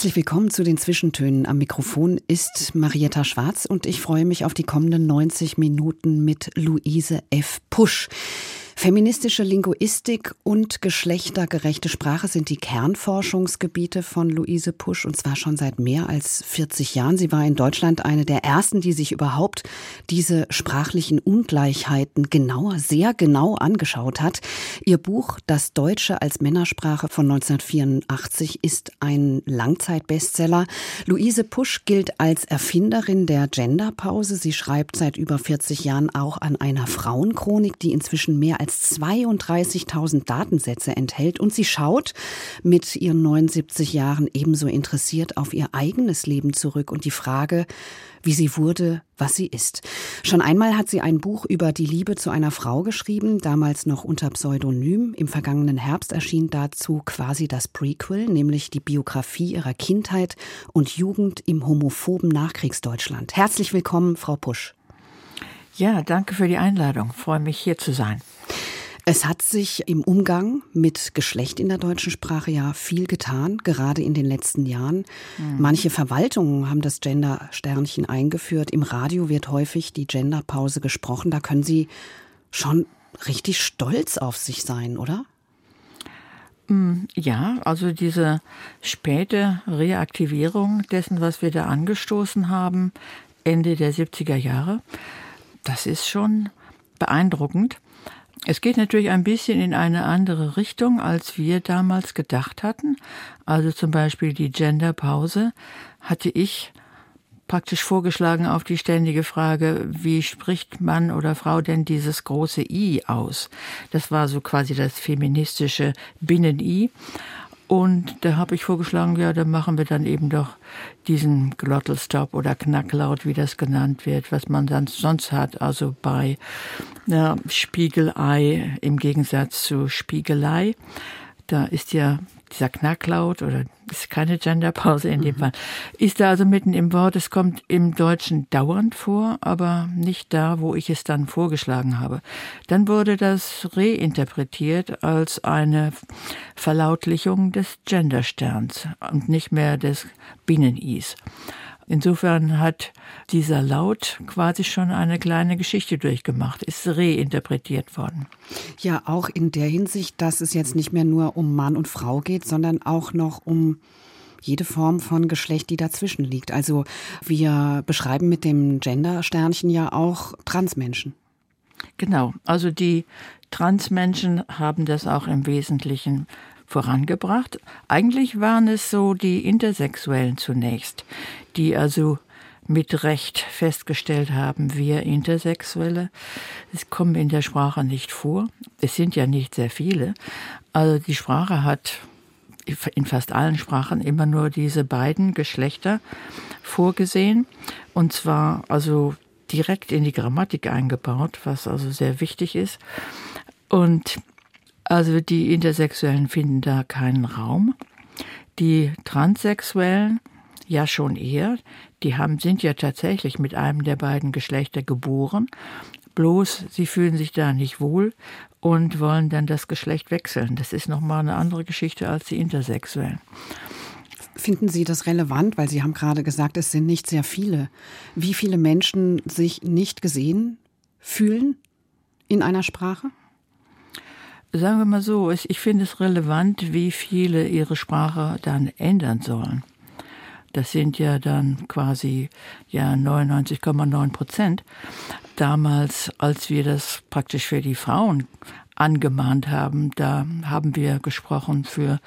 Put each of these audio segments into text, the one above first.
Herzlich willkommen zu den Zwischentönen. Am Mikrofon ist Marietta Schwarz und ich freue mich auf die kommenden 90 Minuten mit Luise F. Pusch. Feministische Linguistik und geschlechtergerechte Sprache sind die Kernforschungsgebiete von Luise Pusch und zwar schon seit mehr als 40 Jahren. Sie war in Deutschland eine der ersten, die sich überhaupt diese sprachlichen Ungleichheiten genauer, sehr genau angeschaut hat. Ihr Buch Das Deutsche als Männersprache von 1984 ist ein Langzeitbestseller. Luise Pusch gilt als Erfinderin der Genderpause. Sie schreibt seit über 40 Jahren auch an einer Frauenchronik, die inzwischen mehr als als 32.000 Datensätze enthält und sie schaut mit ihren 79 Jahren ebenso interessiert auf ihr eigenes Leben zurück und die Frage, wie sie wurde, was sie ist. Schon einmal hat sie ein Buch über die Liebe zu einer Frau geschrieben, damals noch unter Pseudonym. Im vergangenen Herbst erschien dazu quasi das Prequel, nämlich die Biografie ihrer Kindheit und Jugend im homophoben Nachkriegsdeutschland. Herzlich willkommen, Frau Pusch. Ja, danke für die Einladung. Freue mich, hier zu sein. Es hat sich im Umgang mit Geschlecht in der deutschen Sprache ja viel getan, gerade in den letzten Jahren. Mhm. Manche Verwaltungen haben das Gender-Sternchen eingeführt. Im Radio wird häufig die Genderpause gesprochen. Da können Sie schon richtig stolz auf sich sein, oder? Mm, ja, also diese späte Reaktivierung dessen, was wir da angestoßen haben, Ende der 70er Jahre, das ist schon beeindruckend. Es geht natürlich ein bisschen in eine andere Richtung, als wir damals gedacht hatten. Also zum Beispiel die Genderpause hatte ich praktisch vorgeschlagen auf die ständige Frage, wie spricht Mann oder Frau denn dieses große I aus? Das war so quasi das feministische Binnen-I. Und da habe ich vorgeschlagen, ja, dann machen wir dann eben doch diesen Glottalstop oder Knacklaut, wie das genannt wird, was man dann sonst hat, also bei ja, Spiegelei im Gegensatz zu Spiegelei. Da ist ja dieser Knacklaut oder ist keine Genderpause in dem mhm. Fall, ist da also mitten im Wort. Es kommt im Deutschen dauernd vor, aber nicht da, wo ich es dann vorgeschlagen habe. Dann wurde das reinterpretiert als eine Verlautlichung des Gendersterns und nicht mehr des Binnen-Is. Insofern hat dieser Laut quasi schon eine kleine Geschichte durchgemacht, ist reinterpretiert worden. Ja, auch in der Hinsicht, dass es jetzt nicht mehr nur um Mann und Frau geht, sondern auch noch um jede Form von Geschlecht, die dazwischen liegt. Also wir beschreiben mit dem Gender-Sternchen ja auch Transmenschen. Genau, also die Transmenschen haben das auch im Wesentlichen vorangebracht. Eigentlich waren es so die Intersexuellen zunächst, die also mit Recht festgestellt haben, wir Intersexuelle. Es kommen in der Sprache nicht vor. Es sind ja nicht sehr viele. Also die Sprache hat in fast allen Sprachen immer nur diese beiden Geschlechter vorgesehen. Und zwar also direkt in die Grammatik eingebaut, was also sehr wichtig ist. Und also die Intersexuellen finden da keinen Raum. Die Transsexuellen ja schon eher. Die haben, sind ja tatsächlich mit einem der beiden Geschlechter geboren. Bloß sie fühlen sich da nicht wohl und wollen dann das Geschlecht wechseln. Das ist nochmal eine andere Geschichte als die Intersexuellen. Finden Sie das relevant? Weil Sie haben gerade gesagt, es sind nicht sehr viele. Wie viele Menschen sich nicht gesehen fühlen in einer Sprache? Sagen wir mal so, ich finde es relevant, wie viele ihre Sprache dann ändern sollen. Das sind ja dann quasi ja 99,9 Prozent. Damals, als wir das praktisch für die Frauen angemahnt haben, da haben wir gesprochen für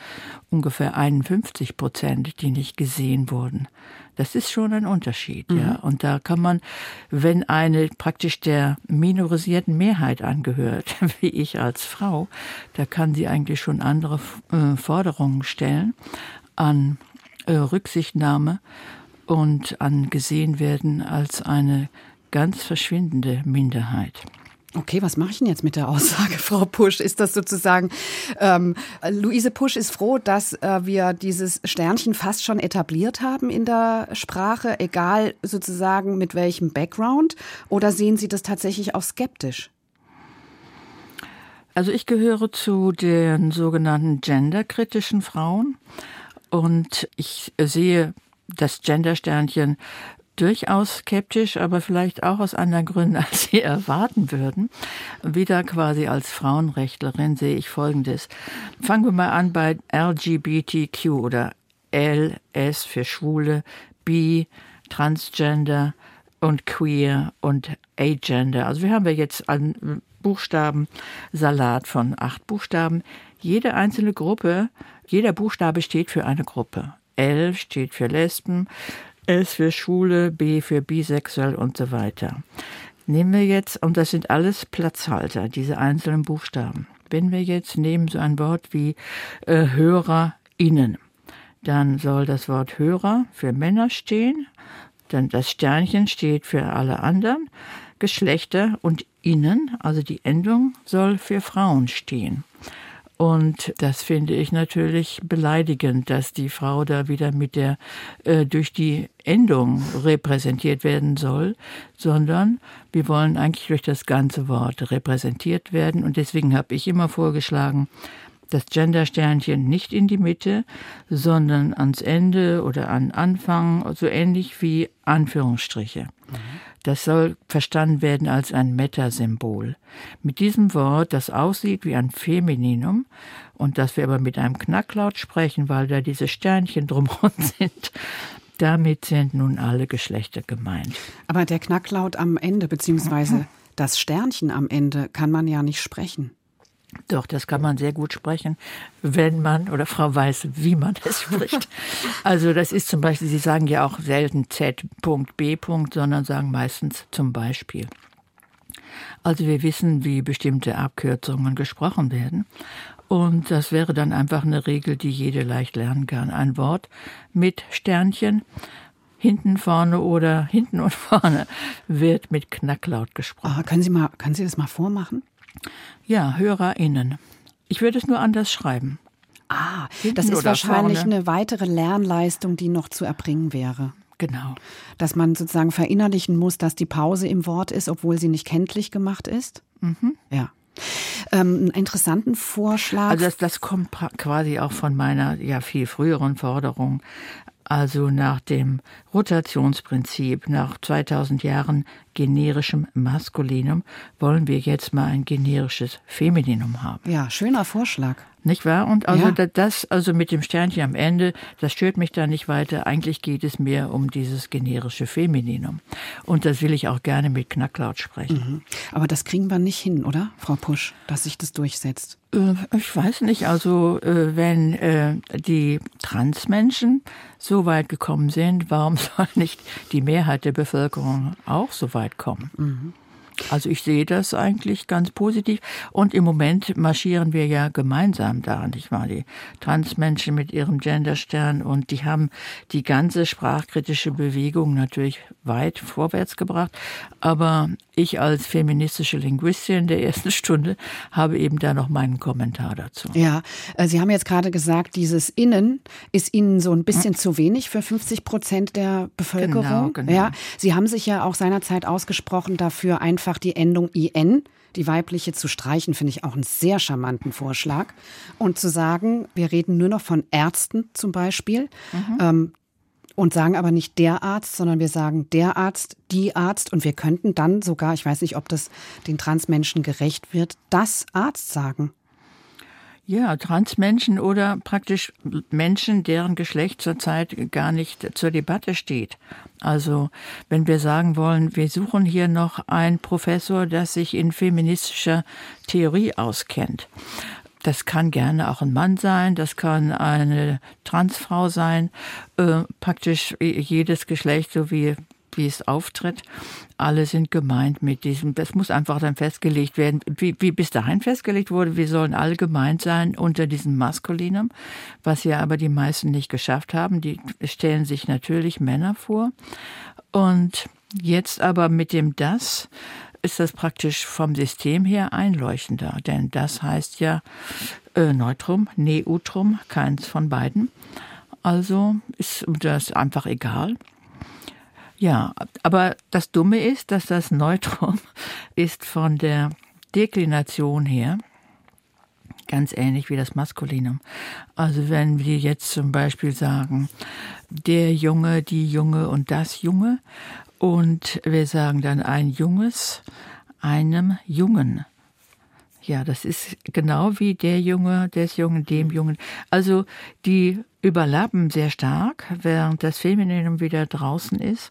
ungefähr 51 Prozent, die nicht gesehen wurden. Das ist schon ein Unterschied, mhm. ja. Und da kann man, wenn eine praktisch der minorisierten Mehrheit angehört, wie ich als Frau, da kann sie eigentlich schon andere äh, Forderungen stellen, an äh, Rücksichtnahme und an gesehen werden als eine ganz verschwindende Minderheit. Okay, was mache ich denn jetzt mit der Aussage, Frau Pusch? Ist das sozusagen, ähm, Luise Pusch ist froh, dass äh, wir dieses Sternchen fast schon etabliert haben in der Sprache, egal sozusagen mit welchem Background? Oder sehen Sie das tatsächlich auch skeptisch? Also ich gehöre zu den sogenannten genderkritischen Frauen und ich sehe das Gendersternchen durchaus skeptisch, aber vielleicht auch aus anderen Gründen, als Sie erwarten würden. Wieder quasi als Frauenrechtlerin sehe ich Folgendes. Fangen wir mal an bei LGBTQ oder L, S für Schwule, B, Transgender und Queer und Agender. Also wir haben ja jetzt einen Buchstabensalat von acht Buchstaben. Jede einzelne Gruppe, jeder Buchstabe steht für eine Gruppe. L steht für Lesben, S für Schwule, B für bisexuell und so weiter. Nehmen wir jetzt, und das sind alles Platzhalter, diese einzelnen Buchstaben. Wenn wir jetzt nehmen so ein Wort wie äh, HörerInnen, dann soll das Wort Hörer für Männer stehen, dann das Sternchen steht für alle anderen Geschlechter und Innen, also die Endung, soll für Frauen stehen. Und das finde ich natürlich beleidigend, dass die Frau da wieder mit der äh, durch die Endung repräsentiert werden soll, sondern wir wollen eigentlich durch das ganze Wort repräsentiert werden. Und deswegen habe ich immer vorgeschlagen, das Gendersternchen nicht in die Mitte, sondern ans Ende oder an Anfang, so ähnlich wie Anführungsstriche. Mhm. Das soll verstanden werden als ein Metasymbol. Mit diesem Wort, das aussieht wie ein Femininum und das wir aber mit einem Knacklaut sprechen, weil da diese Sternchen drumherum sind, damit sind nun alle Geschlechter gemeint. Aber der Knacklaut am Ende, beziehungsweise das Sternchen am Ende, kann man ja nicht sprechen. Doch, das kann man sehr gut sprechen, wenn man oder Frau weiß, wie man es spricht. Also das ist zum Beispiel, Sie sagen ja auch selten Z.B. sondern sagen meistens zum Beispiel. Also wir wissen, wie bestimmte Abkürzungen gesprochen werden. Und das wäre dann einfach eine Regel, die jede leicht lernen kann. Ein Wort mit Sternchen, hinten, vorne oder hinten und vorne, wird mit Knacklaut gesprochen. Oh, können Sie mal, können Sie das mal vormachen? Ja, HörerInnen. Ich würde es nur anders schreiben. Ah, Hinten das ist wahrscheinlich vorne. eine weitere Lernleistung, die noch zu erbringen wäre. Genau. Dass man sozusagen verinnerlichen muss, dass die Pause im Wort ist, obwohl sie nicht kenntlich gemacht ist. Mhm. Ja. Ähm, einen interessanten Vorschlag. Also das, das kommt quasi auch von meiner ja viel früheren Forderung also nach dem Rotationsprinzip, nach 2000 Jahren generischem Maskulinum, wollen wir jetzt mal ein generisches Femininum haben. Ja, schöner Vorschlag. Nicht wahr? Und also ja. das, also mit dem Sternchen am Ende, das stört mich da nicht weiter. Eigentlich geht es mir um dieses generische Femininum. Und das will ich auch gerne mit Knacklaut sprechen. Mhm. Aber das kriegen wir nicht hin, oder, Frau Pusch, dass sich das durchsetzt? Äh, ich weiß nicht. Also, äh, wenn äh, die Transmenschen so weit gekommen sind, warum soll nicht die Mehrheit der Bevölkerung auch so weit kommen? Mhm. Also ich sehe das eigentlich ganz positiv. Und im Moment marschieren wir ja gemeinsam da, nicht wahr? Die Transmenschen mit ihrem Genderstern und die haben die ganze sprachkritische Bewegung natürlich weit vorwärts gebracht. Aber ich als feministische Linguistin der ersten Stunde habe eben da noch meinen Kommentar dazu. Ja, äh, Sie haben jetzt gerade gesagt, dieses Innen ist Ihnen so ein bisschen hm. zu wenig für 50 Prozent der Bevölkerung. Genau, genau. Ja, Sie haben sich ja auch seinerzeit ausgesprochen dafür, einfach die Endung IN die weibliche zu streichen, finde ich auch einen sehr charmanten Vorschlag. Und zu sagen, wir reden nur noch von Ärzten zum Beispiel. Mhm. Ähm, und sagen aber nicht der Arzt, sondern wir sagen der Arzt, die Arzt und wir könnten dann sogar, ich weiß nicht, ob das den Transmenschen gerecht wird, das Arzt sagen. Ja, Transmenschen oder praktisch Menschen, deren Geschlecht zurzeit gar nicht zur Debatte steht. Also, wenn wir sagen wollen, wir suchen hier noch einen Professor, der sich in feministischer Theorie auskennt, das kann gerne auch ein Mann sein, das kann eine Transfrau sein, äh, praktisch jedes Geschlecht, so wie wie es auftritt. Alle sind gemeint mit diesem, das muss einfach dann festgelegt werden, wie, wie bis dahin festgelegt wurde, wir sollen alle gemeint sein unter diesem Maskulinum, was ja aber die meisten nicht geschafft haben. Die stellen sich natürlich Männer vor. Und jetzt aber mit dem das ist das praktisch vom System her einleuchtender, denn das heißt ja äh, Neutrum, Neutrum, keins von beiden. Also ist das einfach egal. Ja, aber das Dumme ist, dass das Neutrum ist von der Deklination her ganz ähnlich wie das Maskulinum. Also wenn wir jetzt zum Beispiel sagen, der Junge, die Junge und das Junge und wir sagen dann ein Junges einem Jungen. Ja, das ist genau wie der Junge, des Jungen, dem Jungen. Also die überlappen sehr stark, während das Femininum wieder draußen ist.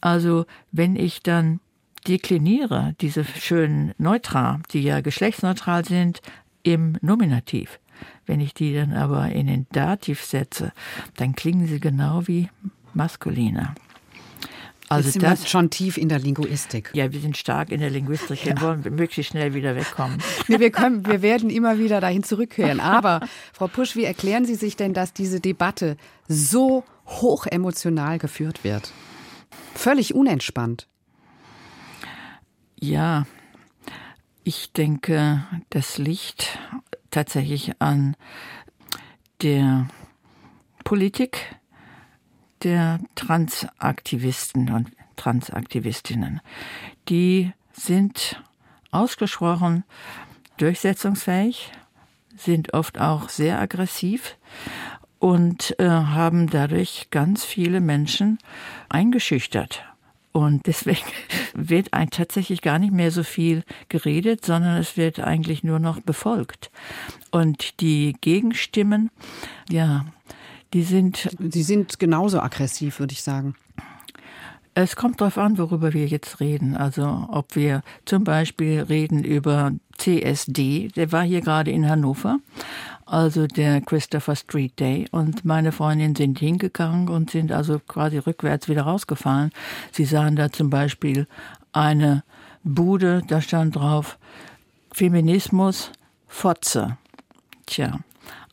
Also wenn ich dann dekliniere, diese schönen Neutra, die ja geschlechtsneutral sind, im Nominativ. Wenn ich die dann aber in den Dativ setze, dann klingen sie genau wie maskuliner. Also das schon tief in der Linguistik. Ja, wir sind stark in der Linguistik. Ja. Wir wollen möglichst schnell wieder wegkommen. Nee, wir, können, wir werden immer wieder dahin zurückkehren. Aber Frau Pusch, wie erklären Sie sich denn, dass diese Debatte so hoch emotional geführt wird? Völlig unentspannt. Ja, ich denke, das liegt tatsächlich an der Politik der Transaktivisten und Transaktivistinnen. Die sind ausgesprochen durchsetzungsfähig, sind oft auch sehr aggressiv und äh, haben dadurch ganz viele Menschen eingeschüchtert. Und deswegen wird ein tatsächlich gar nicht mehr so viel geredet, sondern es wird eigentlich nur noch befolgt. Und die Gegenstimmen, ja, die sind. Sie sind genauso aggressiv, würde ich sagen. Es kommt darauf an, worüber wir jetzt reden. Also ob wir zum Beispiel reden über CSD, der war hier gerade in Hannover, also der Christopher Street Day. Und meine Freundinnen sind hingegangen und sind also quasi rückwärts wieder rausgefahren. Sie sahen da zum Beispiel eine Bude, da stand drauf Feminismus, Fotze. Tja,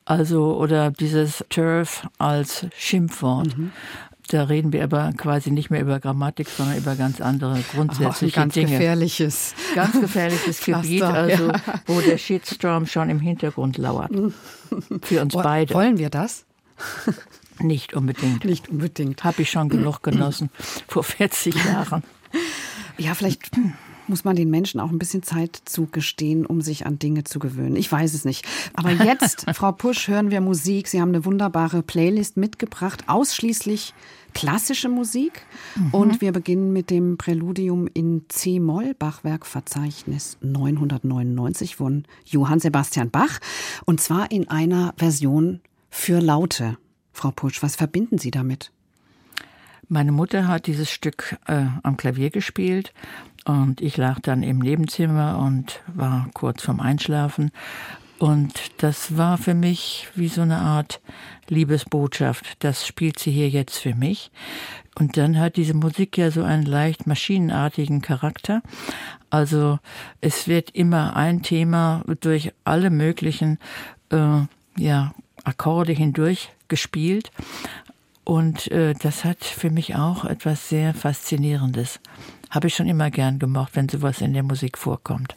also, oder dieses Turf als Schimpfwort. Mhm. Da reden wir aber quasi nicht mehr über Grammatik, sondern über ganz andere grundsätzliche Ach, ganz Dinge. Gefährliches. Ganz gefährliches Gebiet, also ja. wo der Shitstorm schon im Hintergrund lauert. Für uns beide. Wollen wir das? Nicht unbedingt. Nicht unbedingt. Habe ich schon genug genossen vor 40 Jahren. Ja, vielleicht muss man den Menschen auch ein bisschen Zeit zugestehen, um sich an Dinge zu gewöhnen. Ich weiß es nicht. Aber jetzt, Frau Pusch, hören wir Musik. Sie haben eine wunderbare Playlist mitgebracht, ausschließlich klassische Musik. Mhm. Und wir beginnen mit dem Präludium in C-Moll, Bachwerkverzeichnis 999 von Johann Sebastian Bach. Und zwar in einer Version für Laute. Frau Pusch, was verbinden Sie damit? Meine Mutter hat dieses Stück äh, am Klavier gespielt und ich lag dann im Nebenzimmer und war kurz vorm Einschlafen. Und das war für mich wie so eine Art Liebesbotschaft. Das spielt sie hier jetzt für mich. Und dann hat diese Musik ja so einen leicht maschinenartigen Charakter. Also es wird immer ein Thema durch alle möglichen äh, ja, Akkorde hindurch gespielt. Und äh, das hat für mich auch etwas sehr Faszinierendes. Habe ich schon immer gern gemocht, wenn sowas in der Musik vorkommt.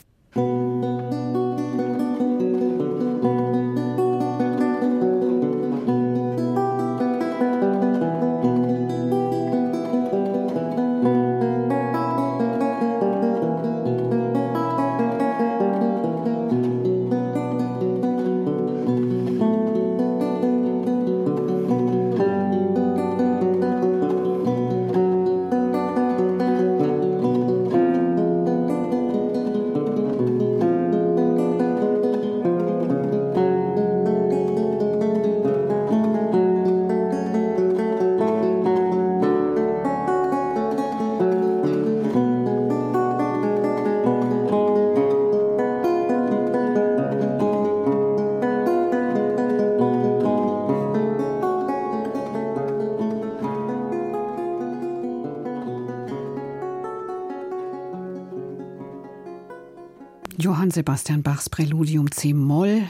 Bachs Präludium C-Moll.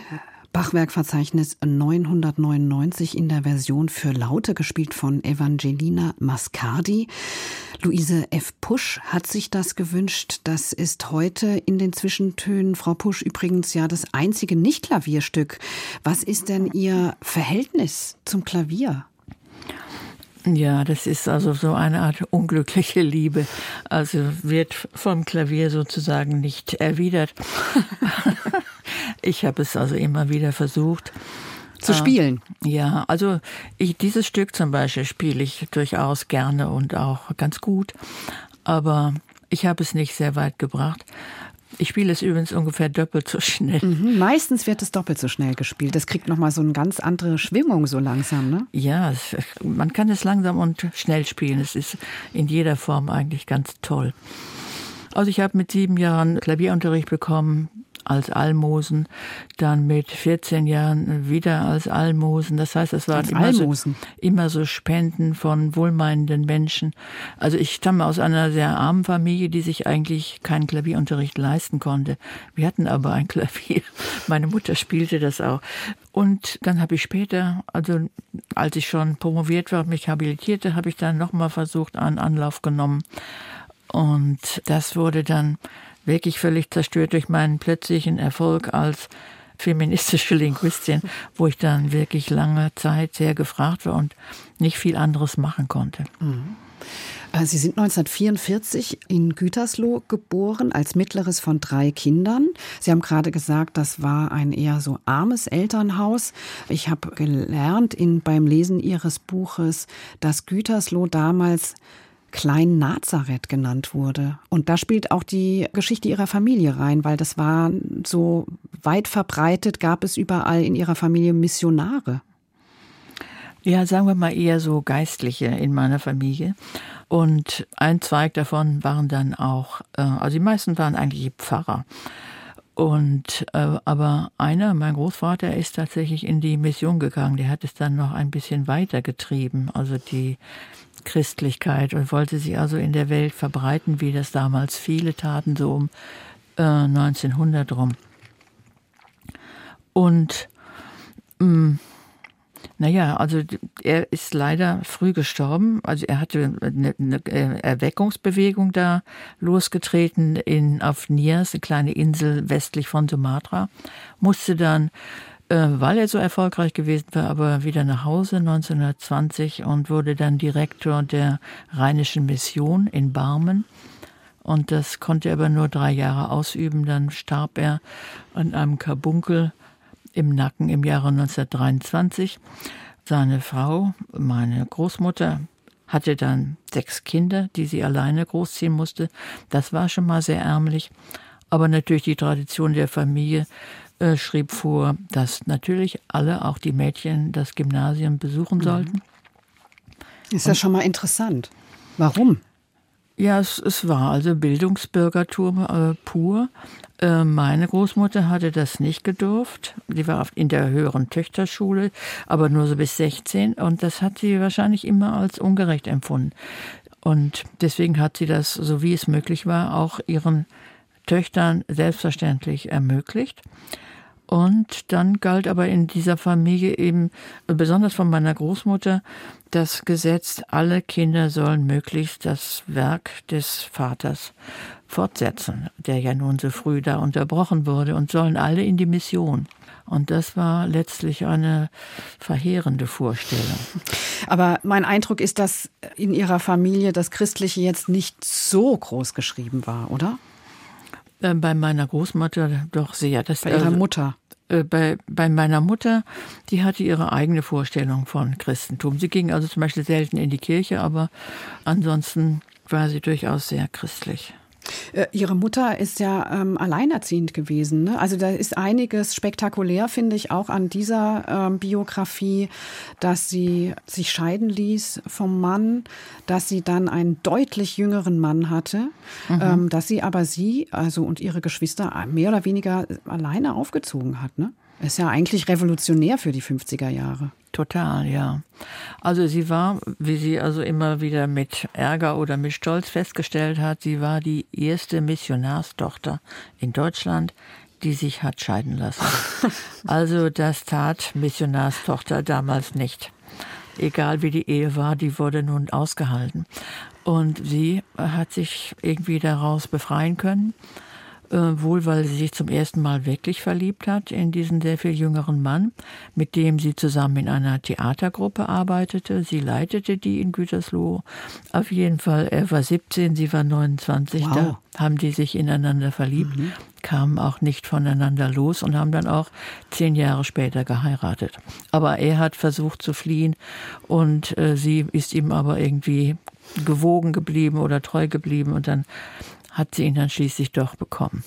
Bachwerkverzeichnis 999 in der Version für Laute, gespielt von Evangelina Mascardi. Luise F. Pusch hat sich das gewünscht. Das ist heute in den Zwischentönen, Frau Pusch, übrigens ja das einzige Nicht-Klavierstück. Was ist denn Ihr Verhältnis zum Klavier? Ja, das ist also so eine Art unglückliche Liebe. Also wird vom Klavier sozusagen nicht erwidert. ich habe es also immer wieder versucht. Zu spielen? Äh, ja, also ich, dieses Stück zum Beispiel spiele ich durchaus gerne und auch ganz gut. Aber ich habe es nicht sehr weit gebracht. Ich spiele es übrigens ungefähr doppelt so schnell. Mhm, meistens wird es doppelt so schnell gespielt. Das kriegt nochmal so eine ganz andere Schwingung so langsam, ne? Ja, es, man kann es langsam und schnell spielen. Es ist in jeder Form eigentlich ganz toll. Also ich habe mit sieben Jahren Klavierunterricht bekommen, als Almosen, dann mit 14 Jahren wieder als Almosen. Das heißt, es waren immer so, immer so, Spenden von wohlmeinenden Menschen. Also ich stamme aus einer sehr armen Familie, die sich eigentlich keinen Klavierunterricht leisten konnte. Wir hatten aber ein Klavier. Meine Mutter spielte das auch. Und dann habe ich später, also als ich schon promoviert war und mich habilitierte, habe ich dann nochmal versucht, einen Anlauf genommen. Und das wurde dann wirklich völlig zerstört durch meinen plötzlichen Erfolg als feministische Linguistin, wo ich dann wirklich lange Zeit sehr gefragt war und nicht viel anderes machen konnte. Mhm. Äh, Sie sind 1944 in Gütersloh geboren, als mittleres von drei Kindern. Sie haben gerade gesagt, das war ein eher so armes Elternhaus. Ich habe gelernt in, beim Lesen Ihres Buches, dass Gütersloh damals Klein Nazareth genannt wurde. Und da spielt auch die Geschichte ihrer Familie rein, weil das war so weit verbreitet, gab es überall in ihrer Familie Missionare. Ja, sagen wir mal eher so Geistliche in meiner Familie. Und ein Zweig davon waren dann auch, äh, also die meisten waren eigentlich Pfarrer. Und äh, aber einer, mein Großvater, ist tatsächlich in die Mission gegangen. Der hat es dann noch ein bisschen weiter getrieben. Also die Christlichkeit und wollte sie also in der Welt verbreiten, wie das damals viele taten, so um äh, 1900 rum. Und mm, naja, also er ist leider früh gestorben. Also er hatte eine, eine Erweckungsbewegung da losgetreten in, auf Nias, eine kleine Insel westlich von Sumatra, musste dann äh, weil er so erfolgreich gewesen war, aber wieder nach Hause 1920 und wurde dann Direktor der Rheinischen Mission in Barmen. Und das konnte er aber nur drei Jahre ausüben. Dann starb er an einem Karbunkel im Nacken im Jahre 1923. Seine Frau, meine Großmutter, hatte dann sechs Kinder, die sie alleine großziehen musste. Das war schon mal sehr ärmlich. Aber natürlich die Tradition der Familie äh, schrieb vor, dass natürlich alle, auch die Mädchen, das Gymnasium besuchen mhm. sollten. Ist ja schon mal interessant. Warum? Ja, es, es war also Bildungsbürgertum äh, pur. Äh, meine Großmutter hatte das nicht gedurft. Sie war in der höheren Töchterschule, aber nur so bis 16. Und das hat sie wahrscheinlich immer als ungerecht empfunden. Und deswegen hat sie das, so wie es möglich war, auch ihren Töchtern selbstverständlich ermöglicht. Und dann galt aber in dieser Familie eben, besonders von meiner Großmutter, das Gesetz, alle Kinder sollen möglichst das Werk des Vaters fortsetzen, der ja nun so früh da unterbrochen wurde, und sollen alle in die Mission. Und das war letztlich eine verheerende Vorstellung. Aber mein Eindruck ist, dass in Ihrer Familie das Christliche jetzt nicht so groß geschrieben war, oder? Äh, bei meiner Großmutter doch sehr. Das, bei ihrer also, Mutter? Äh, bei, bei meiner Mutter, die hatte ihre eigene Vorstellung von Christentum. Sie ging also zum Beispiel selten in die Kirche, aber ansonsten war sie durchaus sehr christlich. Äh, ihre Mutter ist ja ähm, alleinerziehend gewesen. Ne? Also da ist einiges spektakulär, finde ich, auch an dieser ähm, Biografie, dass sie sich scheiden ließ vom Mann, dass sie dann einen deutlich jüngeren Mann hatte, mhm. ähm, dass sie aber sie, also und ihre Geschwister mehr oder weniger alleine aufgezogen hat. Ne? Ist ja eigentlich revolutionär für die 50er Jahre. Total, ja. Also sie war, wie sie also immer wieder mit Ärger oder mit Stolz festgestellt hat, sie war die erste Missionarstochter in Deutschland, die sich hat scheiden lassen. Also das tat Missionarstochter damals nicht. Egal wie die Ehe war, die wurde nun ausgehalten. Und sie hat sich irgendwie daraus befreien können wohl weil sie sich zum ersten Mal wirklich verliebt hat in diesen sehr viel jüngeren Mann, mit dem sie zusammen in einer Theatergruppe arbeitete. Sie leitete die in Gütersloh. Auf jeden Fall, er war 17, sie war 29. Wow. Da haben die sich ineinander verliebt, mhm. kamen auch nicht voneinander los und haben dann auch zehn Jahre später geheiratet. Aber er hat versucht zu fliehen und äh, sie ist ihm aber irgendwie gewogen geblieben oder treu geblieben und dann hat sie ihn dann schließlich doch bekommen.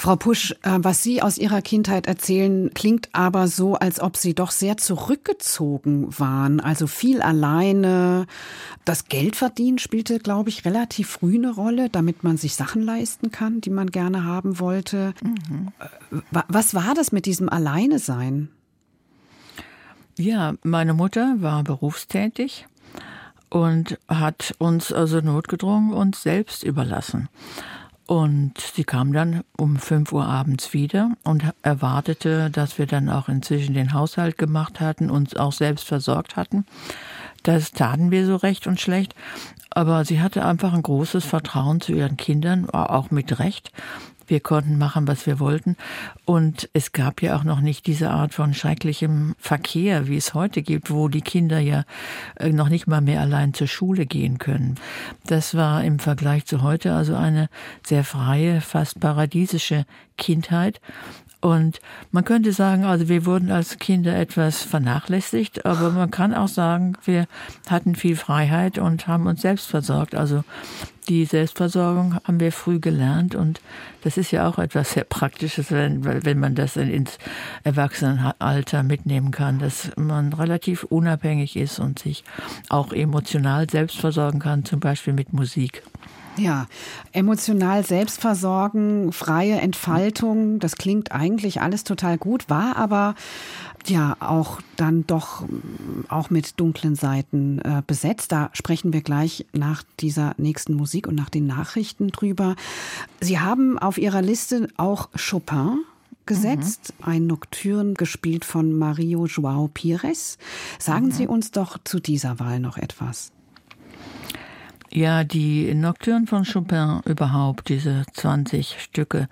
Frau Pusch, äh, was Sie aus Ihrer Kindheit erzählen, klingt aber so, als ob Sie doch sehr zurückgezogen waren, also viel alleine. Das Geldverdienen spielte, glaube ich, relativ früh eine Rolle, damit man sich Sachen leisten kann, die man gerne haben wollte. Mhm. Was war das mit diesem Alleine sein? Ja, meine Mutter war berufstätig und hat uns also notgedrungen uns selbst überlassen. Und sie kam dann um 5 Uhr abends wieder und erwartete, dass wir dann auch inzwischen den Haushalt gemacht hatten, uns auch selbst versorgt hatten. Das taten wir so recht und schlecht. Aber sie hatte einfach ein großes Vertrauen zu ihren Kindern, auch mit Recht. Wir konnten machen, was wir wollten. Und es gab ja auch noch nicht diese Art von schrecklichem Verkehr, wie es heute gibt, wo die Kinder ja äh, noch nicht mal mehr allein zur Schule gehen können. Das war im Vergleich zu heute also eine sehr freie, fast paradiesische Kindheit. Und man könnte sagen, also wir wurden als Kinder etwas vernachlässigt, aber man kann auch sagen, wir hatten viel Freiheit und haben uns selbst versorgt. Also die Selbstversorgung haben wir früh gelernt und das ist ja auch etwas sehr Praktisches, wenn, wenn man das ins Erwachsenenalter mitnehmen kann, dass man relativ unabhängig ist und sich auch emotional selbst versorgen kann, zum Beispiel mit Musik. Ja, emotional selbstversorgen, freie Entfaltung, das klingt eigentlich alles total gut, war aber ja auch dann doch auch mit dunklen Seiten äh, besetzt. Da sprechen wir gleich nach dieser nächsten Musik und nach den Nachrichten drüber. Sie haben auf Ihrer Liste auch Chopin gesetzt, mhm. ein Nocturne gespielt von Mario Joao Pires. Sagen mhm. Sie uns doch zu dieser Wahl noch etwas. Ja, die Nocturne von Chopin überhaupt, diese 20 Stücke,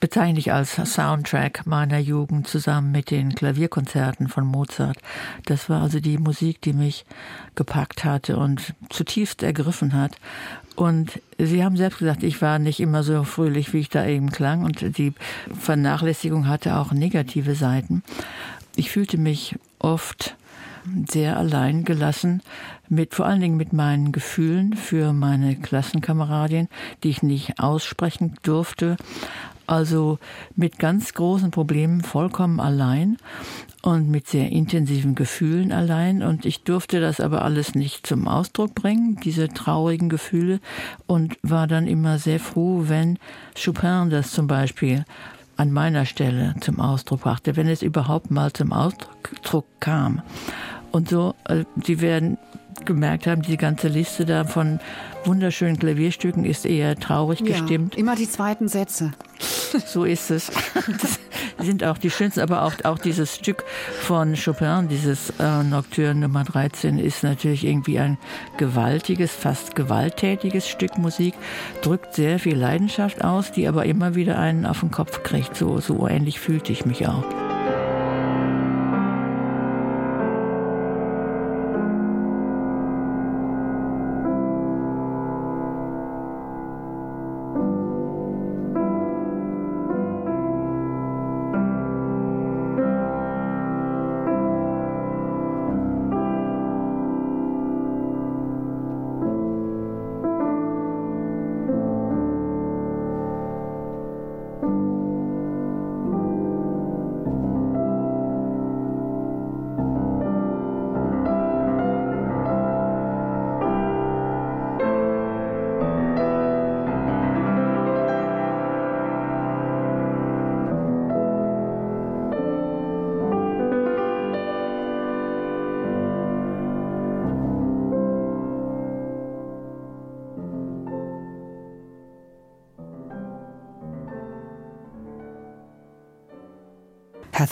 bezeichne ich als Soundtrack meiner Jugend zusammen mit den Klavierkonzerten von Mozart. Das war also die Musik, die mich gepackt hatte und zutiefst ergriffen hat. Und Sie haben selbst gesagt, ich war nicht immer so fröhlich, wie ich da eben klang. Und die Vernachlässigung hatte auch negative Seiten. Ich fühlte mich oft sehr allein gelassen, mit, vor allen Dingen mit meinen Gefühlen für meine Klassenkameradin, die ich nicht aussprechen durfte. Also mit ganz großen Problemen vollkommen allein und mit sehr intensiven Gefühlen allein. Und ich durfte das aber alles nicht zum Ausdruck bringen, diese traurigen Gefühle, und war dann immer sehr froh, wenn Chopin das zum Beispiel an meiner Stelle zum Ausdruck brachte, wenn es überhaupt mal zum Ausdruck kam. Und so, äh, Sie werden gemerkt haben, die ganze Liste da von wunderschönen Klavierstücken ist eher traurig ja, gestimmt. Immer die zweiten Sätze. So ist es. Das sind auch die schönsten, aber auch, auch dieses Stück von Chopin, dieses äh, Nocturne Nummer 13, ist natürlich irgendwie ein gewaltiges, fast gewalttätiges Stück Musik, drückt sehr viel Leidenschaft aus, die aber immer wieder einen auf den Kopf kriegt. So, so ähnlich fühlte ich mich auch.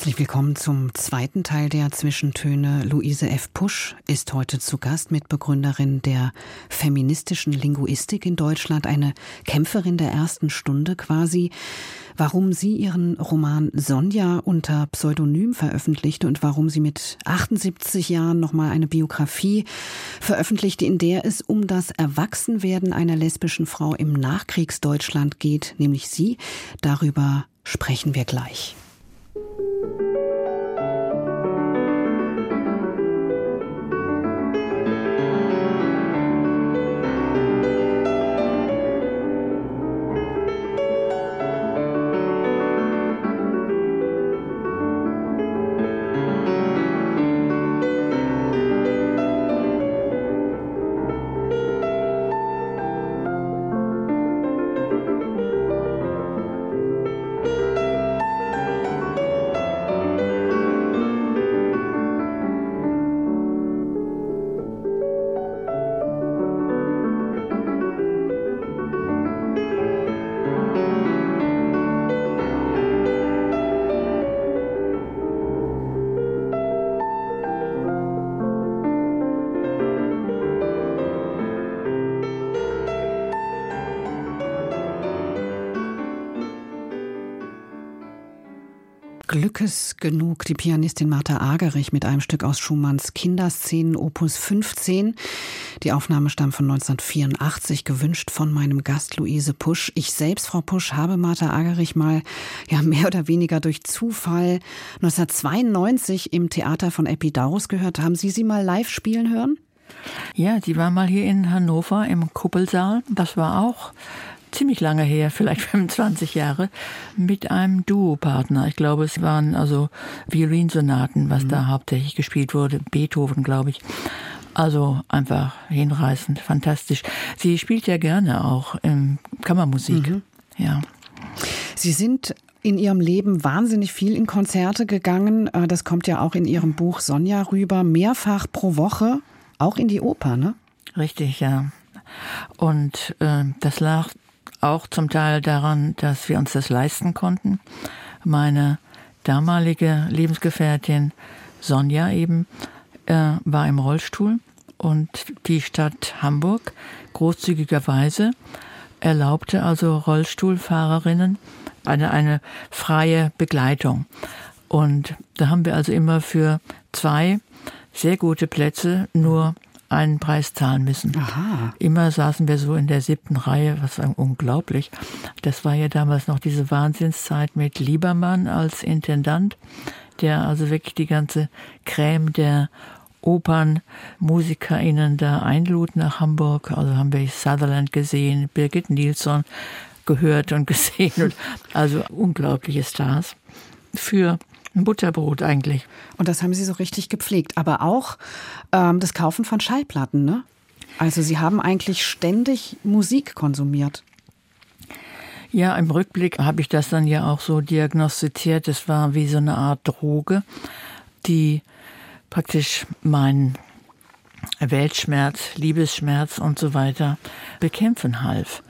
Herzlich willkommen zum zweiten Teil der Zwischentöne. Luise F. Pusch ist heute zu Gast, Mitbegründerin der feministischen Linguistik in Deutschland, eine Kämpferin der ersten Stunde quasi. Warum sie ihren Roman Sonja unter Pseudonym veröffentlichte und warum sie mit 78 Jahren nochmal eine Biografie veröffentlichte, in der es um das Erwachsenwerden einer lesbischen Frau im Nachkriegsdeutschland geht, nämlich sie. Darüber sprechen wir gleich. Glückes genug, die Pianistin Martha Agerich mit einem Stück aus Schumanns Kinderszenen Opus 15. Die Aufnahme stammt von 1984, gewünscht von meinem Gast Luise Pusch. Ich selbst, Frau Pusch, habe Martha Agerich mal ja mehr oder weniger durch Zufall 1992 im Theater von Epidaurus gehört. Haben Sie sie mal live spielen hören? Ja, die war mal hier in Hannover im Kuppelsaal. Das war auch ziemlich lange her, vielleicht 25 Jahre, mit einem Duopartner. Ich glaube, es waren also Violinsonaten, was mhm. da hauptsächlich gespielt wurde. Beethoven, glaube ich. Also einfach hinreißend, fantastisch. Sie spielt ja gerne auch in Kammermusik. Mhm. Ja. Sie sind in Ihrem Leben wahnsinnig viel in Konzerte gegangen. Äh, das kommt ja auch in Ihrem Buch Sonja rüber. Mehrfach pro Woche, auch in die Oper, ne? Richtig, ja. Und äh, das lag auch zum Teil daran, dass wir uns das leisten konnten. Meine damalige Lebensgefährtin Sonja eben äh, war im Rollstuhl und die Stadt Hamburg großzügigerweise erlaubte also Rollstuhlfahrerinnen eine, eine freie Begleitung. Und da haben wir also immer für zwei sehr gute Plätze nur einen Preis zahlen müssen. Aha. Immer saßen wir so in der siebten Reihe, was war unglaublich. Das war ja damals noch diese Wahnsinnszeit mit Liebermann als Intendant, der also wirklich die ganze Creme der OpernmusikerInnen da einlud nach Hamburg. Also haben wir Sutherland gesehen, Birgit Nilsson gehört und gesehen. Und also unglaubliche Stars. Für ein Butterbrot eigentlich. Und das haben Sie so richtig gepflegt. Aber auch ähm, das Kaufen von Schallplatten, ne? Also Sie haben eigentlich ständig Musik konsumiert. Ja, im Rückblick habe ich das dann ja auch so diagnostiziert. Es war wie so eine Art Droge, die praktisch meinen Weltschmerz, Liebesschmerz und so weiter bekämpfen half.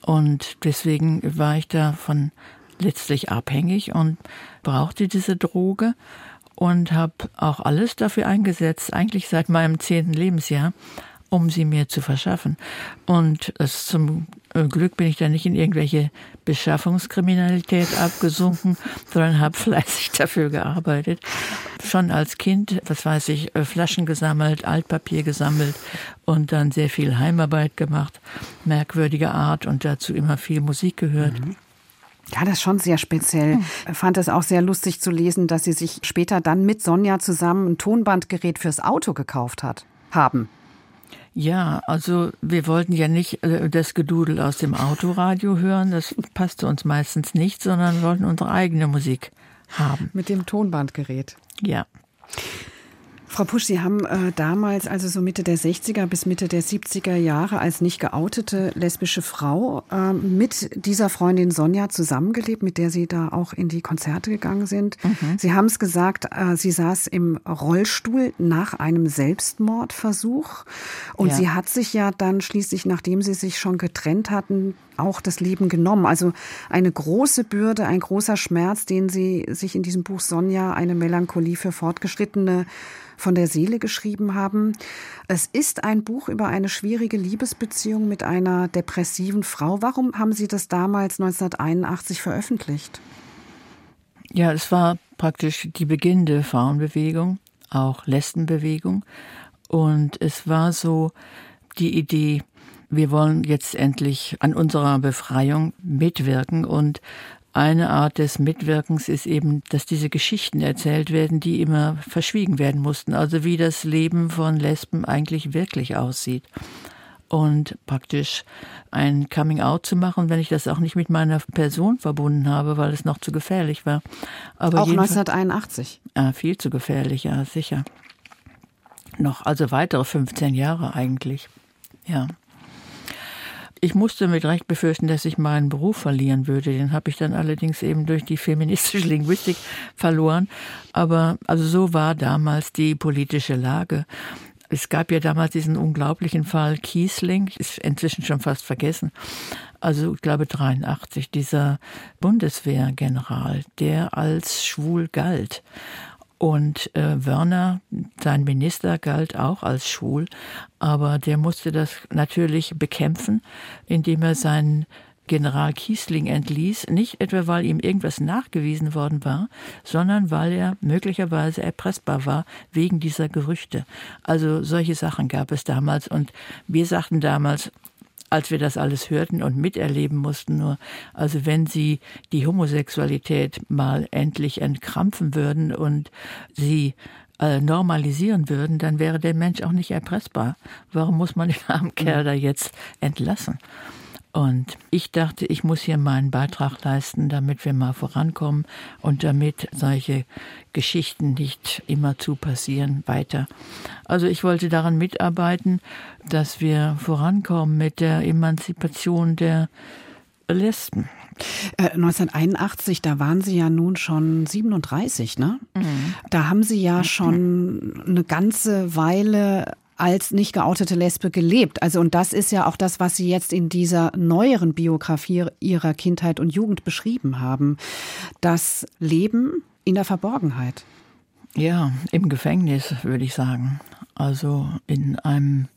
Und deswegen war ich davon letztlich abhängig und brauchte diese Droge und habe auch alles dafür eingesetzt, eigentlich seit meinem zehnten Lebensjahr, um sie mir zu verschaffen. Und es, zum äh, Glück bin ich da nicht in irgendwelche Beschaffungskriminalität abgesunken, sondern habe fleißig dafür gearbeitet. Schon als Kind, was weiß ich, äh, Flaschen gesammelt, Altpapier gesammelt und dann sehr viel Heimarbeit gemacht, merkwürdiger Art und dazu immer viel Musik gehört. Mhm. Ja, das ist schon sehr speziell. Ich fand es auch sehr lustig zu lesen, dass Sie sich später dann mit Sonja zusammen ein Tonbandgerät fürs Auto gekauft hat, haben. Ja, also wir wollten ja nicht äh, das Gedudel aus dem Autoradio hören, das passte uns meistens nicht, sondern wollten unsere eigene Musik haben. Mit dem Tonbandgerät. Ja. Frau Pusch, Sie haben äh, damals, also so Mitte der 60er bis Mitte der 70er Jahre, als nicht geoutete lesbische Frau äh, mit dieser Freundin Sonja zusammengelebt, mit der Sie da auch in die Konzerte gegangen sind. Mhm. Sie haben es gesagt, äh, sie saß im Rollstuhl nach einem Selbstmordversuch und ja. sie hat sich ja dann schließlich, nachdem sie sich schon getrennt hatten, auch das Leben genommen. Also eine große Bürde, ein großer Schmerz, den Sie sich in diesem Buch Sonja, eine Melancholie für Fortgeschrittene von der Seele geschrieben haben. Es ist ein Buch über eine schwierige Liebesbeziehung mit einer depressiven Frau. Warum haben Sie das damals 1981 veröffentlicht? Ja, es war praktisch die beginnende Frauenbewegung, auch Lesbenbewegung. Und es war so die Idee, wir wollen jetzt endlich an unserer Befreiung mitwirken und eine Art des Mitwirkens ist eben, dass diese Geschichten erzählt werden, die immer verschwiegen werden mussten. Also wie das Leben von Lesben eigentlich wirklich aussieht. Und praktisch ein Coming Out zu machen, wenn ich das auch nicht mit meiner Person verbunden habe, weil es noch zu gefährlich war. Aber auch 1981. Ja, viel zu gefährlich, ja, sicher. Noch, also weitere 15 Jahre eigentlich. Ja. Ich musste mit Recht befürchten, dass ich meinen Beruf verlieren würde. Den habe ich dann allerdings eben durch die feministische Linguistik verloren. Aber also so war damals die politische Lage. Es gab ja damals diesen unglaublichen Fall Kiesling, ist inzwischen schon fast vergessen. Also ich glaube 83, dieser Bundeswehrgeneral, der als schwul galt. Und äh, Wörner, sein Minister, galt auch als schwul, aber der musste das natürlich bekämpfen, indem er seinen General Kiesling entließ, nicht etwa weil ihm irgendwas nachgewiesen worden war, sondern weil er möglicherweise erpressbar war wegen dieser Gerüchte. Also solche Sachen gab es damals. Und wir sagten damals, als wir das alles hörten und miterleben mussten. Nur, also wenn sie die Homosexualität mal endlich entkrampfen würden und sie äh, normalisieren würden, dann wäre der Mensch auch nicht erpressbar. Warum muss man den armen Kerl da jetzt entlassen? Und ich dachte, ich muss hier meinen Beitrag leisten, damit wir mal vorankommen und damit solche Geschichten nicht immer zu passieren weiter. Also ich wollte daran mitarbeiten, dass wir vorankommen mit der Emanzipation der Lesben. 1981, äh, da waren Sie ja nun schon 37, ne? Mhm. Da haben Sie ja schon eine ganze Weile als nicht geoutete Lesbe gelebt. Also und das ist ja auch das, was Sie jetzt in dieser neueren Biografie Ihrer Kindheit und Jugend beschrieben haben. Das Leben in der Verborgenheit. Ja, im Gefängnis würde ich sagen. Also in einem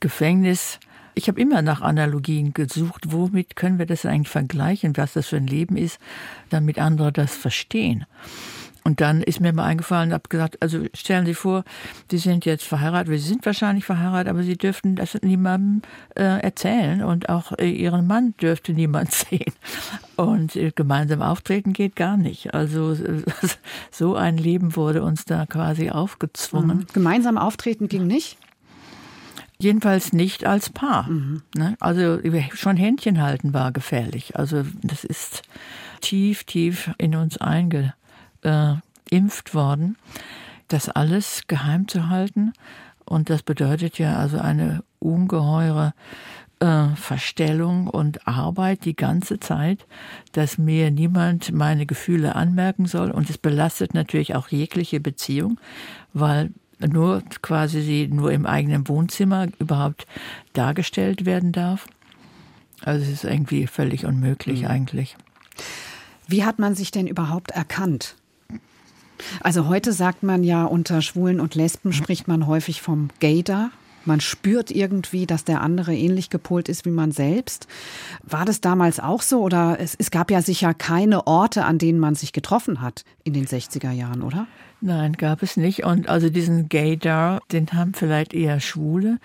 Gefängnis. Ich habe immer nach Analogien gesucht, womit können wir das eigentlich vergleichen, was das für ein Leben ist, damit andere das verstehen. Und dann ist mir mal eingefallen, habe gesagt, also stellen Sie vor, Sie sind jetzt verheiratet, Sie sind wahrscheinlich verheiratet, aber Sie dürften das niemandem äh, erzählen und auch äh, Ihren Mann dürfte niemand sehen. Und äh, gemeinsam auftreten geht gar nicht. Also so ein Leben wurde uns da quasi aufgezwungen. Mhm. Gemeinsam auftreten ging nicht? Jedenfalls nicht als Paar. Mhm. Ne? Also schon Händchen halten war gefährlich. Also das ist tief, tief in uns einge geimpft worden, das alles geheim zu halten. Und das bedeutet ja also eine ungeheure äh, Verstellung und Arbeit die ganze Zeit, dass mir niemand meine Gefühle anmerken soll. Und es belastet natürlich auch jegliche Beziehung, weil nur quasi sie nur im eigenen Wohnzimmer überhaupt dargestellt werden darf. Also es ist irgendwie völlig unmöglich mhm. eigentlich. Wie hat man sich denn überhaupt erkannt? Also heute sagt man ja, unter Schwulen und Lesben spricht man häufig vom Gaydar. Man spürt irgendwie, dass der andere ähnlich gepolt ist wie man selbst. War das damals auch so? Oder es, es gab ja sicher keine Orte, an denen man sich getroffen hat in den 60er Jahren, oder? Nein, gab es nicht. Und also diesen Gaydar, den haben vielleicht eher Schwule.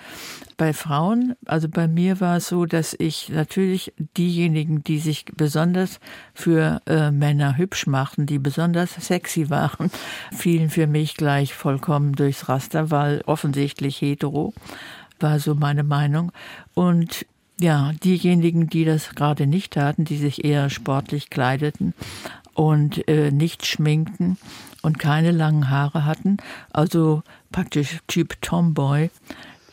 Bei Frauen, also bei mir war es so, dass ich natürlich diejenigen, die sich besonders für äh, Männer hübsch machten, die besonders sexy waren, fielen für mich gleich vollkommen durchs Raster, weil offensichtlich hetero war so meine Meinung. Und ja, diejenigen, die das gerade nicht taten, die sich eher sportlich kleideten und äh, nicht schminkten und keine langen Haare hatten, also praktisch Typ Tomboy,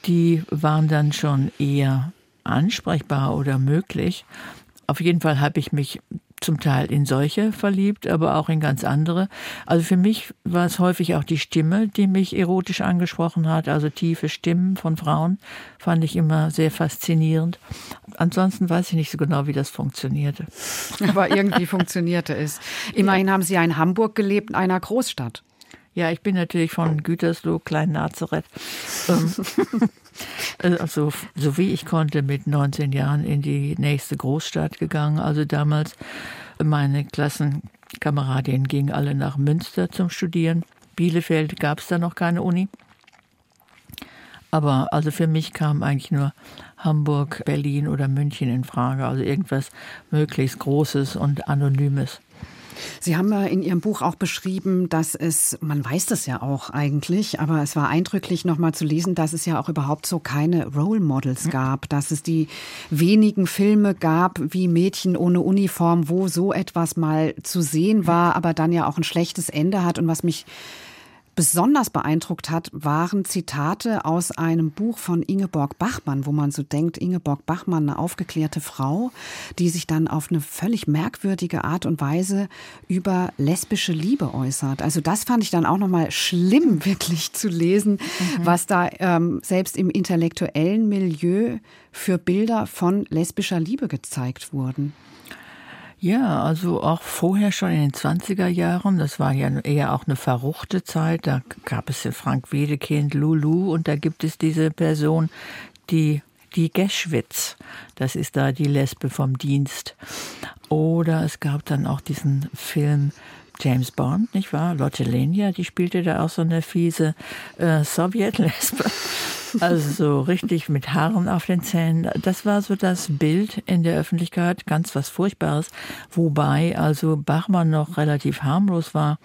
die waren dann schon eher ansprechbar oder möglich. Auf jeden Fall habe ich mich zum Teil in solche verliebt, aber auch in ganz andere. Also für mich war es häufig auch die Stimme, die mich erotisch angesprochen hat. Also tiefe Stimmen von Frauen fand ich immer sehr faszinierend. Ansonsten weiß ich nicht so genau, wie das funktionierte. Aber irgendwie funktionierte es. Immerhin haben Sie ja in Hamburg gelebt, in einer Großstadt. Ja, ich bin natürlich von Gütersloh, Klein Nazareth. Ähm, also so wie ich konnte mit 19 Jahren in die nächste Großstadt gegangen. Also damals meine Klassenkameradinnen gingen alle nach Münster zum Studieren. Bielefeld gab es da noch keine Uni. Aber also für mich kam eigentlich nur Hamburg, Berlin oder München in Frage. Also irgendwas möglichst Großes und Anonymes. Sie haben ja in Ihrem Buch auch beschrieben, dass es, man weiß das ja auch eigentlich, aber es war eindrücklich nochmal zu lesen, dass es ja auch überhaupt so keine Role Models gab, dass es die wenigen Filme gab wie Mädchen ohne Uniform, wo so etwas mal zu sehen war, aber dann ja auch ein schlechtes Ende hat. Und was mich besonders beeindruckt hat, waren Zitate aus einem Buch von Ingeborg Bachmann, wo man so denkt, Ingeborg Bachmann, eine aufgeklärte Frau, die sich dann auf eine völlig merkwürdige Art und Weise über lesbische Liebe äußert. Also das fand ich dann auch nochmal schlimm, wirklich zu lesen, mhm. was da ähm, selbst im intellektuellen Milieu für Bilder von lesbischer Liebe gezeigt wurden. Ja, also auch vorher schon in den 20er Jahren, das war ja eher auch eine verruchte Zeit, da gab es Frank Wedekind, Lulu und da gibt es diese Person, die die Geschwitz, das ist da die Lesbe vom Dienst. Oder es gab dann auch diesen Film James Bond, nicht wahr? Lotte Lenya, die spielte da auch so eine fiese äh, Sowjetlesbe. Also so richtig mit Haaren auf den Zähnen. Das war so das Bild in der Öffentlichkeit, ganz was Furchtbares. Wobei also Bachmann noch relativ harmlos war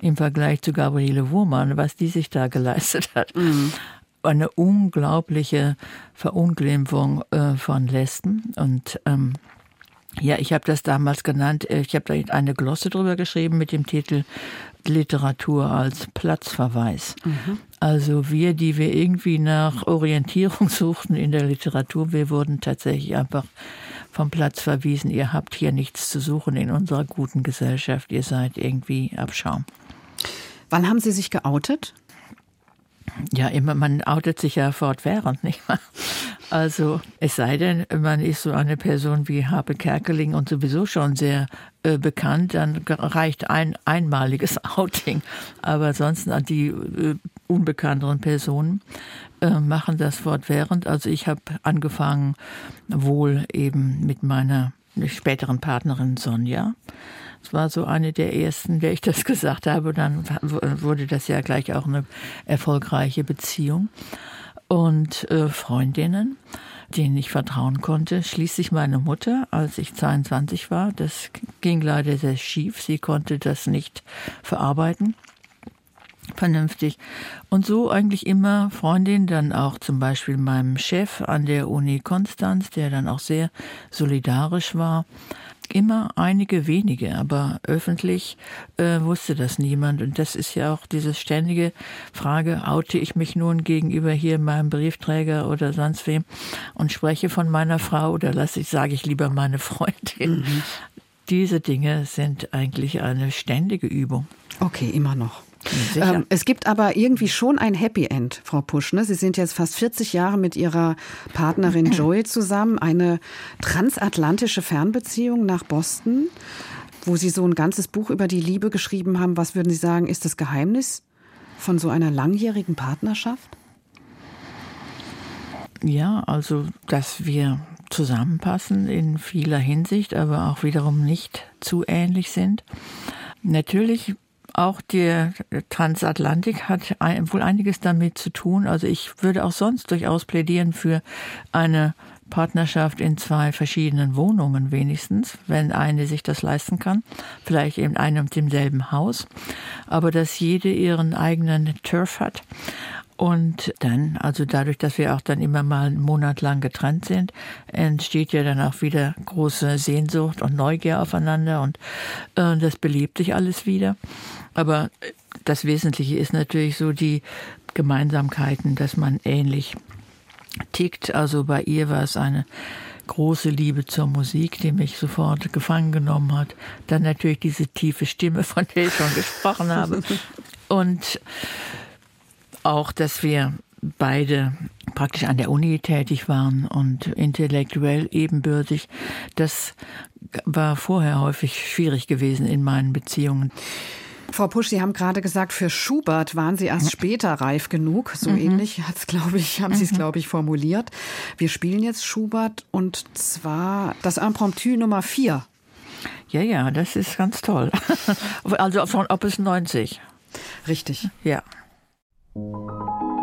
im Vergleich zu Gabriele Wurmann, was die sich da geleistet hat. Mhm. Eine unglaubliche Verunglimpfung äh, von Lesben und ähm, ja, ich habe das damals genannt, äh, ich habe da eine Glosse drüber geschrieben mit dem Titel Literatur als Platzverweis. Mhm. Also wir, die wir irgendwie nach Orientierung suchten in der Literatur, wir wurden tatsächlich einfach vom Platz verwiesen. Ihr habt hier nichts zu suchen in unserer guten Gesellschaft. Ihr seid irgendwie Abschaum. Wann haben Sie sich geoutet? Ja, immer, man outet sich ja fortwährend, nicht wahr? Also, es sei denn, man ist so eine Person wie Habe Kerkeling und sowieso schon sehr äh, bekannt, dann reicht ein einmaliges Outing. Aber sonst die äh, unbekannteren Personen äh, machen das fortwährend. Also ich habe angefangen wohl eben mit meiner späteren Partnerin Sonja. Es war so eine der ersten, der ich das gesagt habe. Dann wurde das ja gleich auch eine erfolgreiche Beziehung und äh, Freundinnen, denen ich vertrauen konnte. Schließlich meine Mutter, als ich 22 war. Das ging leider sehr schief. Sie konnte das nicht verarbeiten vernünftig. Und so eigentlich immer Freundin, dann auch zum Beispiel meinem Chef an der Uni Konstanz, der dann auch sehr solidarisch war immer einige wenige, aber öffentlich äh, wusste das niemand. Und das ist ja auch diese ständige Frage, oute ich mich nun gegenüber hier meinem Briefträger oder sonst wem und spreche von meiner Frau oder lasse ich, sage ich lieber meine Freundin. Mhm. Diese Dinge sind eigentlich eine ständige Übung. Okay, immer noch. Ähm, es gibt aber irgendwie schon ein Happy End, Frau Pusch. Ne? Sie sind jetzt fast 40 Jahre mit Ihrer Partnerin Joy zusammen. Eine transatlantische Fernbeziehung nach Boston, wo Sie so ein ganzes Buch über die Liebe geschrieben haben. Was würden Sie sagen, ist das Geheimnis von so einer langjährigen Partnerschaft? Ja, also, dass wir zusammenpassen in vieler Hinsicht, aber auch wiederum nicht zu ähnlich sind. Natürlich auch der Transatlantik hat wohl einiges damit zu tun. Also ich würde auch sonst durchaus plädieren für eine Partnerschaft in zwei verschiedenen Wohnungen wenigstens, wenn eine sich das leisten kann, vielleicht in einem und demselben Haus, aber dass jede ihren eigenen Turf hat und dann, also dadurch, dass wir auch dann immer mal einen Monat lang getrennt sind, entsteht ja dann auch wieder große Sehnsucht und Neugier aufeinander und äh, das belebt sich alles wieder. Aber das Wesentliche ist natürlich so die Gemeinsamkeiten, dass man ähnlich tickt. Also bei ihr war es eine große Liebe zur Musik, die mich sofort gefangen genommen hat. Dann natürlich diese tiefe Stimme, von der ich schon gesprochen habe. Und auch, dass wir beide praktisch an der Uni tätig waren und intellektuell ebenbürtig. Das war vorher häufig schwierig gewesen in meinen Beziehungen. Frau Pusch, Sie haben gerade gesagt, für Schubert waren Sie erst später reif genug. So mhm. ähnlich hat's, glaube ich, haben mhm. Sie es, glaube ich, formuliert. Wir spielen jetzt Schubert und zwar das Impromptu Nummer 4. Ja, ja, das ist ganz toll. also von Opus 90. Richtig. Ja. Thank you.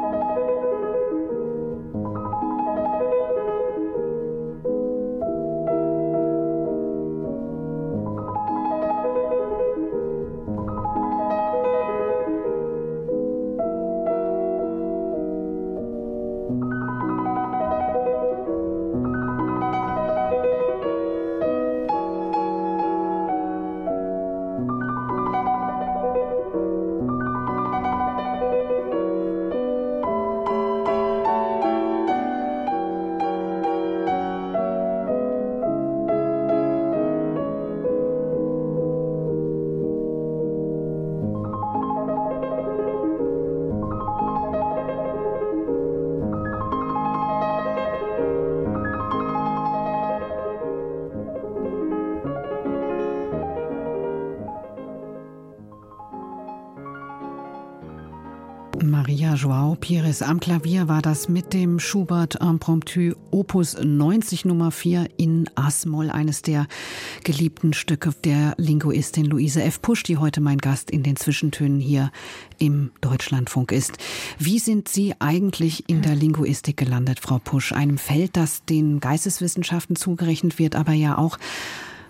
Pires am Klavier war das mit dem Schubert Impromptu Opus 90 Nummer 4 in Asmoll, eines der geliebten Stücke der Linguistin Luise F. Pusch, die heute mein Gast in den Zwischentönen hier im Deutschlandfunk ist. Wie sind Sie eigentlich in der Linguistik gelandet, Frau Pusch? Einem Feld, das den Geisteswissenschaften zugerechnet wird, aber ja auch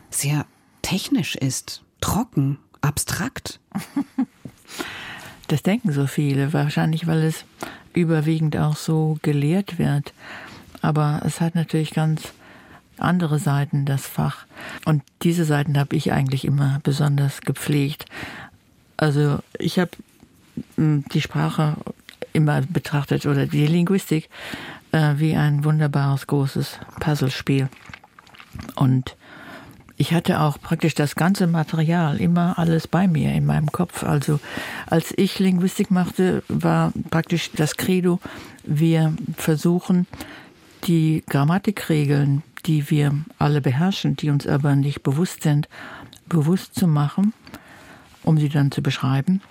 sehr technisch ist, trocken, abstrakt. Das denken so viele, wahrscheinlich weil es überwiegend auch so gelehrt wird. Aber es hat natürlich ganz andere Seiten, das Fach. Und diese Seiten habe ich eigentlich immer besonders gepflegt. Also ich habe hm, die Sprache immer betrachtet oder die Linguistik äh, wie ein wunderbares großes Puzzlespiel. Und ich hatte auch praktisch das ganze Material immer alles bei mir in meinem Kopf. Also als ich Linguistik machte, war praktisch das Credo, wir versuchen die Grammatikregeln, die wir alle beherrschen, die uns aber nicht bewusst sind, bewusst zu machen, um sie dann zu beschreiben.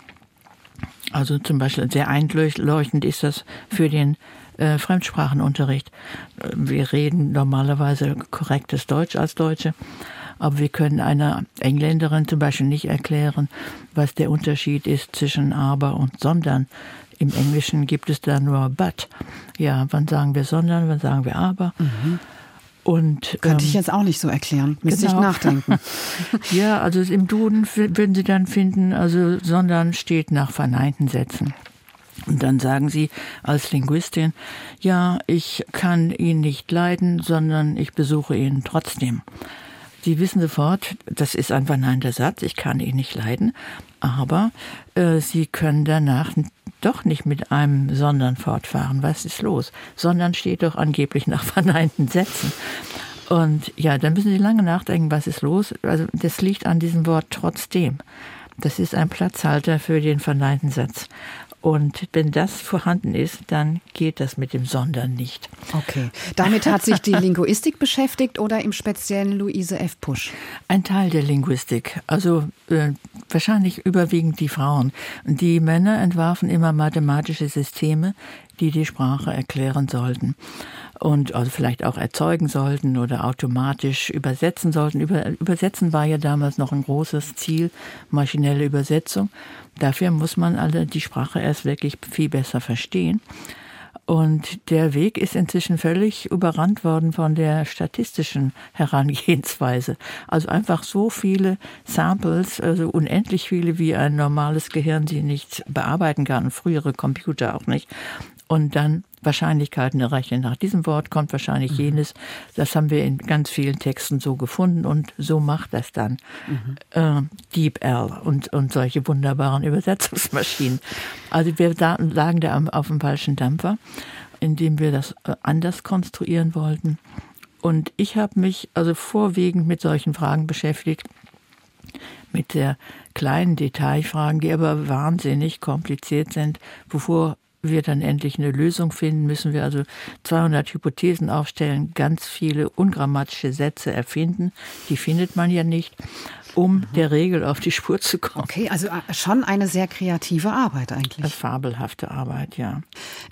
Also zum Beispiel sehr einleuchtend ist das für den äh, Fremdsprachenunterricht. Wir reden normalerweise korrektes Deutsch als Deutsche, aber wir können einer Engländerin zum Beispiel nicht erklären, was der Unterschied ist zwischen aber und sondern. Im Englischen gibt es da nur but. Ja, wann sagen wir sondern, wann sagen wir aber. Mhm. Und, Könnte ähm, ich jetzt auch nicht so erklären. Müsste genau. ich nachdenken. ja, also im Duden würden Sie dann finden, also sondern steht nach verneinten Sätzen. Und dann sagen Sie als Linguistin, ja, ich kann ihn nicht leiden, sondern ich besuche ihn trotzdem. Sie wissen sofort, das ist ein verneinter Satz, ich kann ihn nicht leiden, aber äh, Sie können danach doch nicht mit einem sondern fortfahren. Was ist los? Sondern steht doch angeblich nach verneinten Sätzen. Und ja, dann müssen Sie lange nachdenken, was ist los. Also das liegt an diesem Wort trotzdem. Das ist ein Platzhalter für den verneinten Satz. Und wenn das vorhanden ist, dann geht das mit dem Sondern nicht. Okay. Damit hat sich die Linguistik beschäftigt oder im speziellen Luise F. Pusch? Ein Teil der Linguistik. Also äh, wahrscheinlich überwiegend die Frauen. Die Männer entwarfen immer mathematische Systeme, die die Sprache erklären sollten und also vielleicht auch erzeugen sollten oder automatisch übersetzen sollten. Über, übersetzen war ja damals noch ein großes Ziel, maschinelle Übersetzung. Dafür muss man alle die Sprache erst wirklich viel besser verstehen. Und der Weg ist inzwischen völlig überrannt worden von der statistischen Herangehensweise. Also einfach so viele Samples, also unendlich viele, wie ein normales Gehirn sie nicht bearbeiten kann, frühere Computer auch nicht. Und dann Wahrscheinlichkeiten errechnen. Nach diesem Wort kommt wahrscheinlich mhm. jenes. Das haben wir in ganz vielen Texten so gefunden und so macht das dann mhm. äh, DeepL und, und solche wunderbaren Übersetzungsmaschinen. Also wir da, lagen da auf dem falschen Dampfer, indem wir das äh, anders konstruieren wollten. Und ich habe mich also vorwiegend mit solchen Fragen beschäftigt, mit sehr kleinen Detailfragen, die aber wahnsinnig kompliziert sind, wovor wir dann endlich eine Lösung finden, müssen wir also 200 Hypothesen aufstellen, ganz viele ungrammatische Sätze erfinden. Die findet man ja nicht um mhm. der Regel auf die Spur zu kommen. Okay, also äh, schon eine sehr kreative Arbeit eigentlich. Eine fabelhafte Arbeit, ja.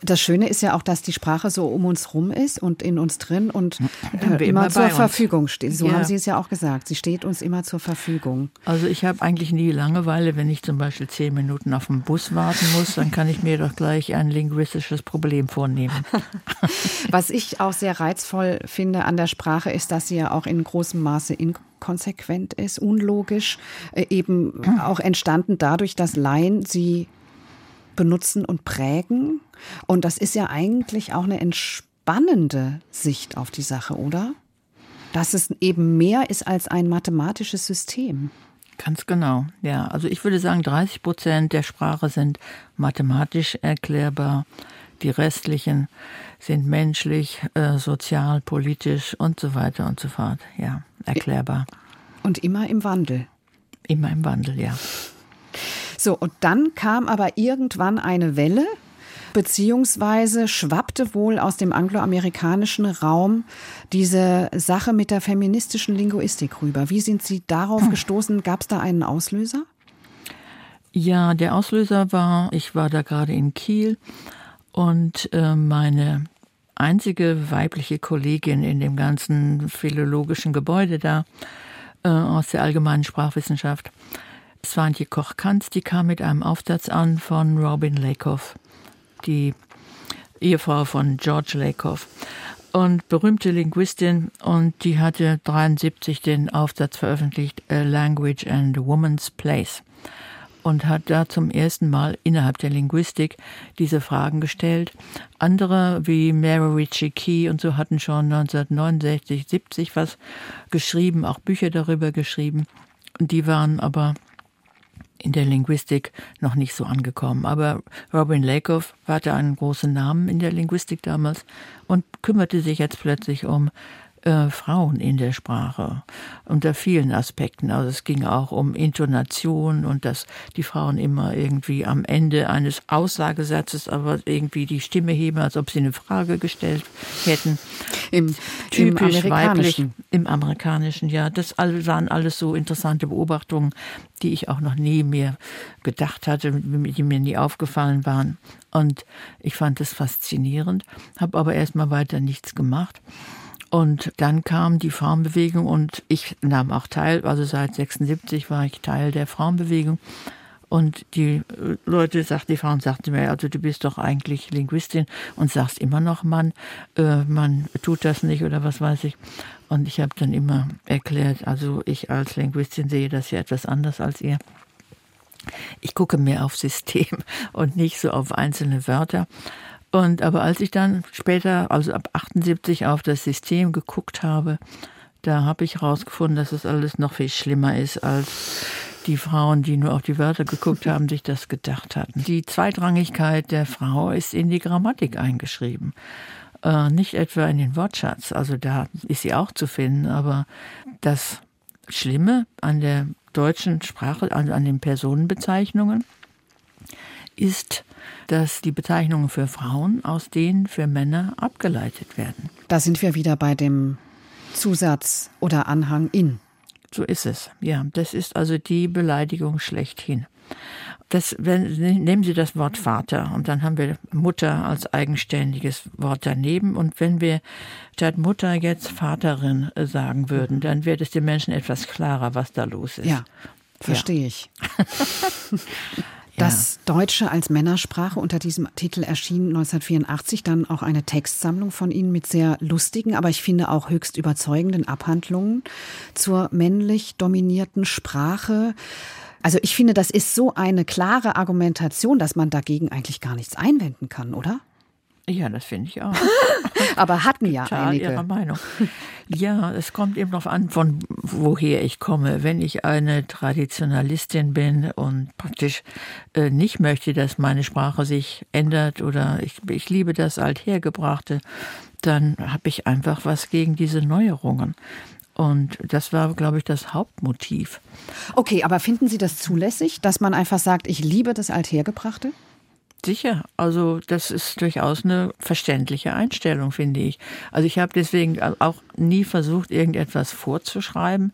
Das Schöne ist ja auch, dass die Sprache so um uns rum ist und in uns drin und äh, immer, immer zur Verfügung steht. So ja. haben Sie es ja auch gesagt. Sie steht uns immer zur Verfügung. Also ich habe eigentlich nie Langeweile, wenn ich zum Beispiel zehn Minuten auf den Bus warten muss, dann kann ich mir doch gleich ein linguistisches Problem vornehmen. Was ich auch sehr reizvoll finde an der Sprache ist, dass sie ja auch in großem Maße in konsequent ist, unlogisch, äh, eben auch entstanden dadurch, dass Laien sie benutzen und prägen. Und das ist ja eigentlich auch eine entspannende Sicht auf die Sache, oder? Dass es eben mehr ist als ein mathematisches System. Ganz genau, ja. Also ich würde sagen, 30 Prozent der Sprache sind mathematisch erklärbar. Die restlichen sind menschlich, äh, sozial, politisch und so weiter und so fort. Ja, erklärbar. Und immer im Wandel. Immer im Wandel, ja. So, und dann kam aber irgendwann eine Welle, beziehungsweise schwappte wohl aus dem angloamerikanischen Raum diese Sache mit der feministischen Linguistik rüber. Wie sind Sie darauf hm. gestoßen? Gab es da einen Auslöser? Ja, der Auslöser war, ich war da gerade in Kiel und äh, meine einzige weibliche Kollegin in dem ganzen philologischen Gebäude da äh, aus der allgemeinen Sprachwissenschaft. Swantje Koch-Kanz, die kam mit einem Aufsatz an von Robin Lakoff, die Ehefrau von George Lakoff und berühmte Linguistin und die hatte 73 den Aufsatz veröffentlicht A Language and a Woman's Place und hat da zum ersten Mal innerhalb der Linguistik diese Fragen gestellt. Andere wie Mary Ritchie Key und so hatten schon 1969, 70 was geschrieben, auch Bücher darüber geschrieben. Die waren aber in der Linguistik noch nicht so angekommen. Aber Robin Lakoff hatte einen großen Namen in der Linguistik damals und kümmerte sich jetzt plötzlich um äh, Frauen in der Sprache unter vielen Aspekten. Also es ging auch um Intonation und dass die Frauen immer irgendwie am Ende eines Aussagesatzes aber irgendwie die Stimme heben, als ob sie eine Frage gestellt hätten. Im, Typisch im weiblich im amerikanischen, ja. Das waren alles so interessante Beobachtungen, die ich auch noch nie mehr gedacht hatte, die mir nie aufgefallen waren. Und ich fand es faszinierend, habe aber erstmal weiter nichts gemacht. Und dann kam die Frauenbewegung und ich nahm auch teil, also seit 76 war ich Teil der Frauenbewegung. Und die äh, Leute sagten, die Frauen sagten mir, also du bist doch eigentlich Linguistin und sagst immer noch, Mann, äh, man tut das nicht oder was weiß ich. Und ich habe dann immer erklärt, also ich als Linguistin sehe das ja etwas anders als ihr. Ich gucke mehr auf System und nicht so auf einzelne Wörter. Und aber als ich dann später, also ab 78 auf das System geguckt habe, da habe ich herausgefunden, dass es alles noch viel schlimmer ist, als die Frauen, die nur auf die Wörter geguckt haben, sich das gedacht hatten. Die Zweitrangigkeit der Frau ist in die Grammatik eingeschrieben. Äh, nicht etwa in den Wortschatz, also da ist sie auch zu finden, aber das Schlimme an der deutschen Sprache, an, an den Personenbezeichnungen, ist, dass die Bezeichnungen für Frauen aus denen für Männer abgeleitet werden. Da sind wir wieder bei dem Zusatz oder Anhang in. So ist es, ja. Das ist also die Beleidigung schlechthin. Das, wenn, nehmen Sie das Wort Vater und dann haben wir Mutter als eigenständiges Wort daneben. Und wenn wir statt Mutter jetzt Vaterin sagen würden, dann wird es den Menschen etwas klarer, was da los ist. Ja, verstehe ja. ich. Das Deutsche als Männersprache unter diesem Titel erschien 1984 dann auch eine Textsammlung von Ihnen mit sehr lustigen, aber ich finde auch höchst überzeugenden Abhandlungen zur männlich dominierten Sprache. Also ich finde, das ist so eine klare Argumentation, dass man dagegen eigentlich gar nichts einwenden kann, oder? Ja, das finde ich auch. Aber hatten ja Total einige. Ihrer Meinung. Ja, es kommt eben darauf an, von woher ich komme. Wenn ich eine Traditionalistin bin und praktisch äh, nicht möchte, dass meine Sprache sich ändert oder ich, ich liebe das Althergebrachte, dann habe ich einfach was gegen diese Neuerungen. Und das war, glaube ich, das Hauptmotiv. Okay, aber finden Sie das zulässig, dass man einfach sagt, ich liebe das Althergebrachte? Sicher, also das ist durchaus eine verständliche Einstellung, finde ich. Also ich habe deswegen auch nie versucht, irgendetwas vorzuschreiben,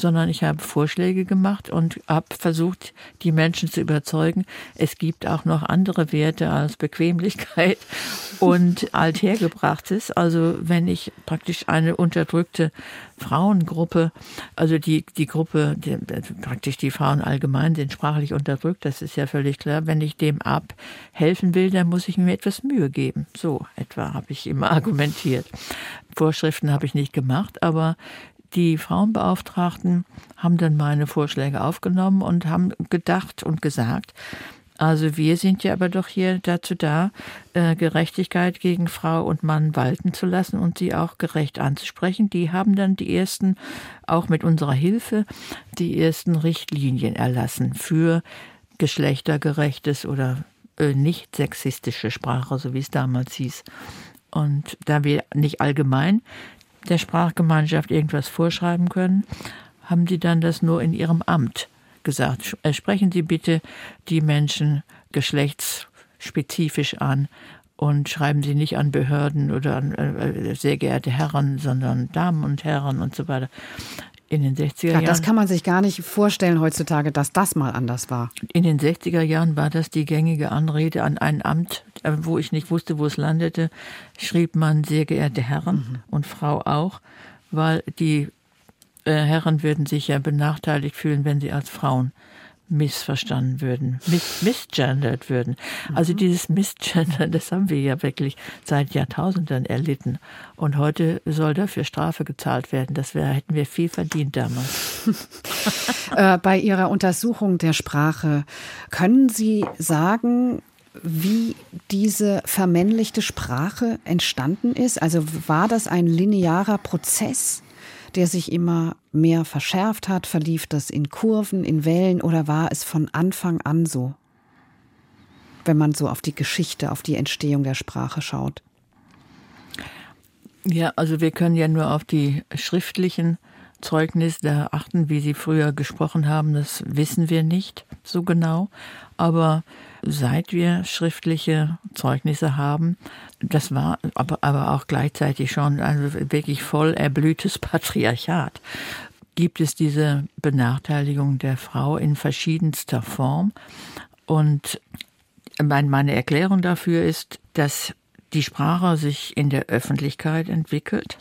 sondern ich habe Vorschläge gemacht und habe versucht, die Menschen zu überzeugen, es gibt auch noch andere Werte als Bequemlichkeit und Althergebrachtes. Also wenn ich praktisch eine unterdrückte Frauengruppe, also die, die Gruppe, die, praktisch die Frauen allgemein sind sprachlich unterdrückt, das ist ja völlig klar. Wenn ich dem abhelfen will, dann muss ich mir etwas Mühe geben. So etwa habe ich immer argumentiert. Vorschriften habe ich nicht gemacht, aber die Frauenbeauftragten haben dann meine Vorschläge aufgenommen und haben gedacht und gesagt, also wir sind ja aber doch hier dazu da, äh, Gerechtigkeit gegen Frau und Mann walten zu lassen und sie auch gerecht anzusprechen. Die haben dann die ersten, auch mit unserer Hilfe, die ersten Richtlinien erlassen für geschlechtergerechtes oder äh, nicht sexistische Sprache, so wie es damals hieß. Und da wir nicht allgemein der Sprachgemeinschaft irgendwas vorschreiben können, haben die dann das nur in ihrem Amt gesagt. Sprechen Sie bitte die Menschen geschlechtsspezifisch an und schreiben Sie nicht an Behörden oder an äh, sehr geehrte Herren, sondern Damen und Herren und so weiter. In den 60er Jahren. Ja, das kann man sich gar nicht vorstellen heutzutage, dass das mal anders war. In den 60er Jahren war das die gängige Anrede an ein Amt, äh, wo ich nicht wusste, wo es landete, schrieb man sehr geehrte Herren mhm. und Frau auch, weil die äh, Herren würden sich ja benachteiligt fühlen, wenn sie als Frauen missverstanden würden, miss misgendert würden. Also mhm. dieses Missgendern, das haben wir ja wirklich seit Jahrtausenden erlitten. Und heute soll dafür Strafe gezahlt werden. Das wär, hätten wir viel verdient damals. äh, bei Ihrer Untersuchung der Sprache, können Sie sagen, wie diese vermännlichte Sprache entstanden ist? Also war das ein linearer Prozess? Der sich immer mehr verschärft hat? Verlief das in Kurven, in Wellen oder war es von Anfang an so? Wenn man so auf die Geschichte, auf die Entstehung der Sprache schaut. Ja, also wir können ja nur auf die schriftlichen Zeugnisse achten, wie Sie früher gesprochen haben. Das wissen wir nicht so genau. Aber seit wir schriftliche Zeugnisse haben, das war aber, aber auch gleichzeitig schon ein wirklich voll erblühtes Patriarchat, gibt es diese Benachteiligung der Frau in verschiedenster Form. Und meine Erklärung dafür ist, dass die Sprache sich in der Öffentlichkeit entwickelt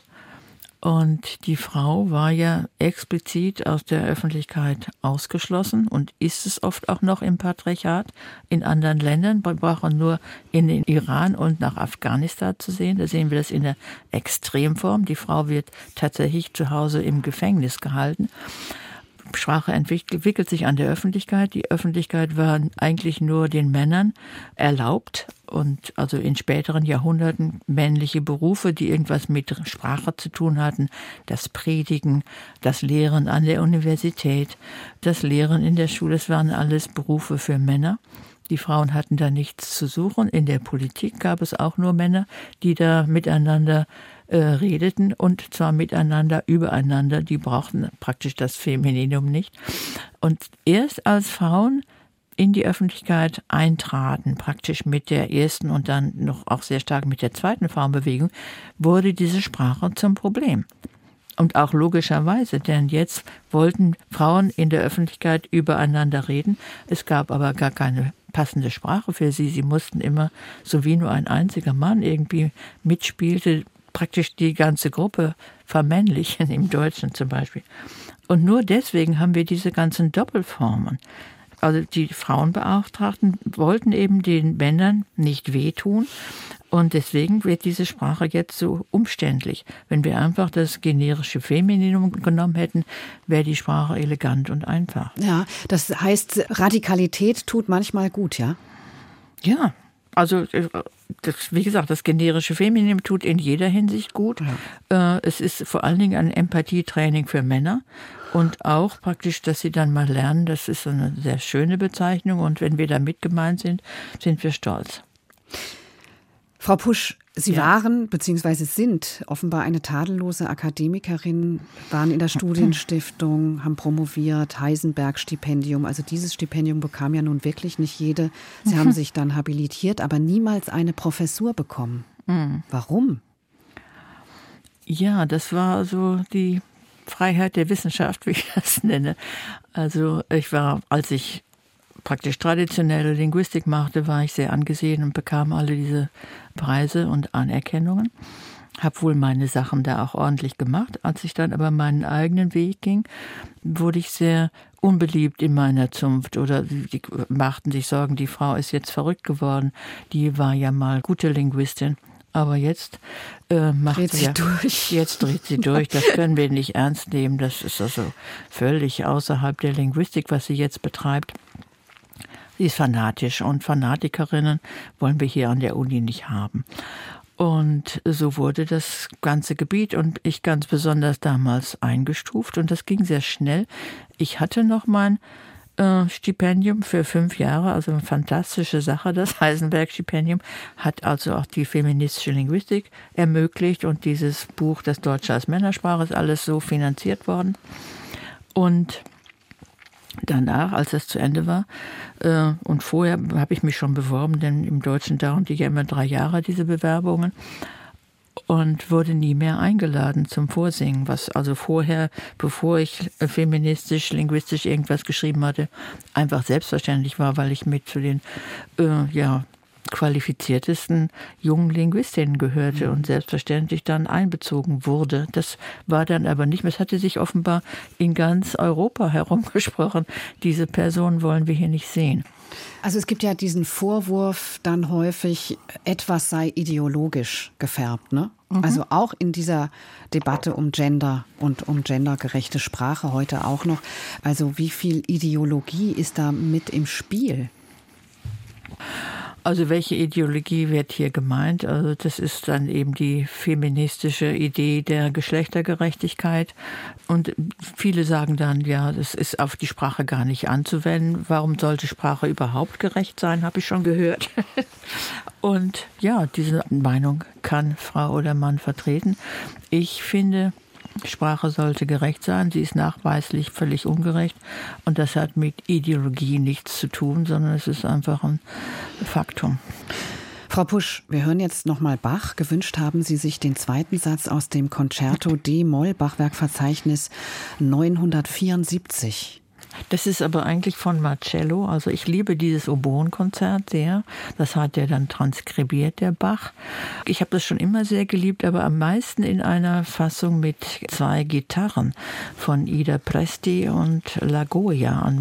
und die Frau war ja explizit aus der Öffentlichkeit ausgeschlossen und ist es oft auch noch im Patriarchat. In anderen Ländern, wir brauchen nur in den Iran und nach Afghanistan zu sehen. Da sehen wir das in der Extremform. Die Frau wird tatsächlich zu Hause im Gefängnis gehalten. Sprache entwickelt sich an der Öffentlichkeit. Die Öffentlichkeit war eigentlich nur den Männern erlaubt und also in späteren Jahrhunderten männliche Berufe, die irgendwas mit Sprache zu tun hatten, das Predigen, das Lehren an der Universität, das Lehren in der Schule, das waren alles Berufe für Männer. Die Frauen hatten da nichts zu suchen. In der Politik gab es auch nur Männer, die da miteinander äh, redeten und zwar miteinander, übereinander. Die brauchten praktisch das Femininum nicht. Und erst als Frauen in die Öffentlichkeit eintraten, praktisch mit der ersten und dann noch auch sehr stark mit der zweiten Frauenbewegung, wurde diese Sprache zum Problem. Und auch logischerweise, denn jetzt wollten Frauen in der Öffentlichkeit übereinander reden. Es gab aber gar keine passende Sprache für sie. Sie mussten immer, so wie nur ein einziger Mann irgendwie mitspielte, praktisch die ganze Gruppe vermännlichen, im Deutschen zum Beispiel. Und nur deswegen haben wir diese ganzen Doppelformen. Also die Frauenbeauftragten wollten eben den Männern nicht wehtun. Und deswegen wird diese Sprache jetzt so umständlich. Wenn wir einfach das generische Femininum genommen hätten, wäre die Sprache elegant und einfach. Ja, das heißt, Radikalität tut manchmal gut, ja? Ja, also äh, das, wie gesagt, das generische Feminim tut in jeder Hinsicht gut. Ja. Äh, es ist vor allen Dingen ein Empathietraining für Männer und auch praktisch, dass sie dann mal lernen, das ist eine sehr schöne Bezeichnung und wenn wir da mit gemeint sind, sind wir stolz. Frau Pusch, Sie ja. waren bzw. sind offenbar eine tadellose Akademikerin, waren in der Studienstiftung, haben promoviert, Heisenberg-Stipendium. Also dieses Stipendium bekam ja nun wirklich nicht jede. Sie haben sich dann habilitiert, aber niemals eine Professur bekommen. Mhm. Warum? Ja, das war so die Freiheit der Wissenschaft, wie ich das nenne. Also ich war, als ich praktisch traditionelle Linguistik machte, war ich sehr angesehen und bekam alle diese Preise und Anerkennungen. Habe wohl meine Sachen da auch ordentlich gemacht. Als ich dann aber meinen eigenen Weg ging, wurde ich sehr unbeliebt in meiner Zunft oder die machten sich Sorgen, die Frau ist jetzt verrückt geworden. Die war ja mal gute Linguistin. Aber jetzt äh, macht dreht sie ja, durch. Jetzt dreht sie durch. Das können wir nicht ernst nehmen. Das ist also völlig außerhalb der Linguistik, was sie jetzt betreibt. Ist fanatisch und Fanatikerinnen wollen wir hier an der Uni nicht haben. Und so wurde das ganze Gebiet und ich ganz besonders damals eingestuft und das ging sehr schnell. Ich hatte noch mein äh, Stipendium für fünf Jahre, also eine fantastische Sache. Das Heisenberg-Stipendium hat also auch die feministische Linguistik ermöglicht und dieses Buch, das Deutsche als Männersprache, ist alles so finanziert worden. Und danach, als es zu Ende war, äh, und vorher habe ich mich schon beworben, denn im Deutschen dauern die ja immer drei Jahre, diese Bewerbungen, und wurde nie mehr eingeladen zum Vorsingen, was also vorher, bevor ich feministisch, linguistisch irgendwas geschrieben hatte, einfach selbstverständlich war, weil ich mit zu den äh, ja, qualifiziertesten jungen Linguistinnen gehörte mhm. und selbstverständlich dann einbezogen wurde. Das war dann aber nicht mehr. Es hatte sich offenbar in ganz Europa herumgesprochen, diese Person wollen wir hier nicht sehen. Also es gibt ja diesen Vorwurf dann häufig, etwas sei ideologisch gefärbt, ne? Mhm. Also auch in dieser Debatte um Gender und um gendergerechte Sprache heute auch noch. Also wie viel Ideologie ist da mit im Spiel? Also welche Ideologie wird hier gemeint? Also das ist dann eben die feministische Idee der Geschlechtergerechtigkeit. Und viele sagen dann, ja, das ist auf die Sprache gar nicht anzuwenden. Warum sollte Sprache überhaupt gerecht sein, habe ich schon gehört. Und ja, diese Meinung kann Frau oder Mann vertreten. Ich finde, Sprache sollte gerecht sein. Sie ist nachweislich völlig ungerecht. Und das hat mit Ideologie nichts zu tun, sondern es ist einfach ein Faktum. Frau Pusch, wir hören jetzt nochmal Bach. Gewünscht haben Sie sich den zweiten Satz aus dem Concerto D-Moll Bachwerkverzeichnis 974. Das ist aber eigentlich von Marcello. Also ich liebe dieses Oboenkonzert sehr. Das hat er dann transkribiert, der Bach. Ich habe das schon immer sehr geliebt, aber am meisten in einer Fassung mit zwei Gitarren von Ida Presti und Lagoya.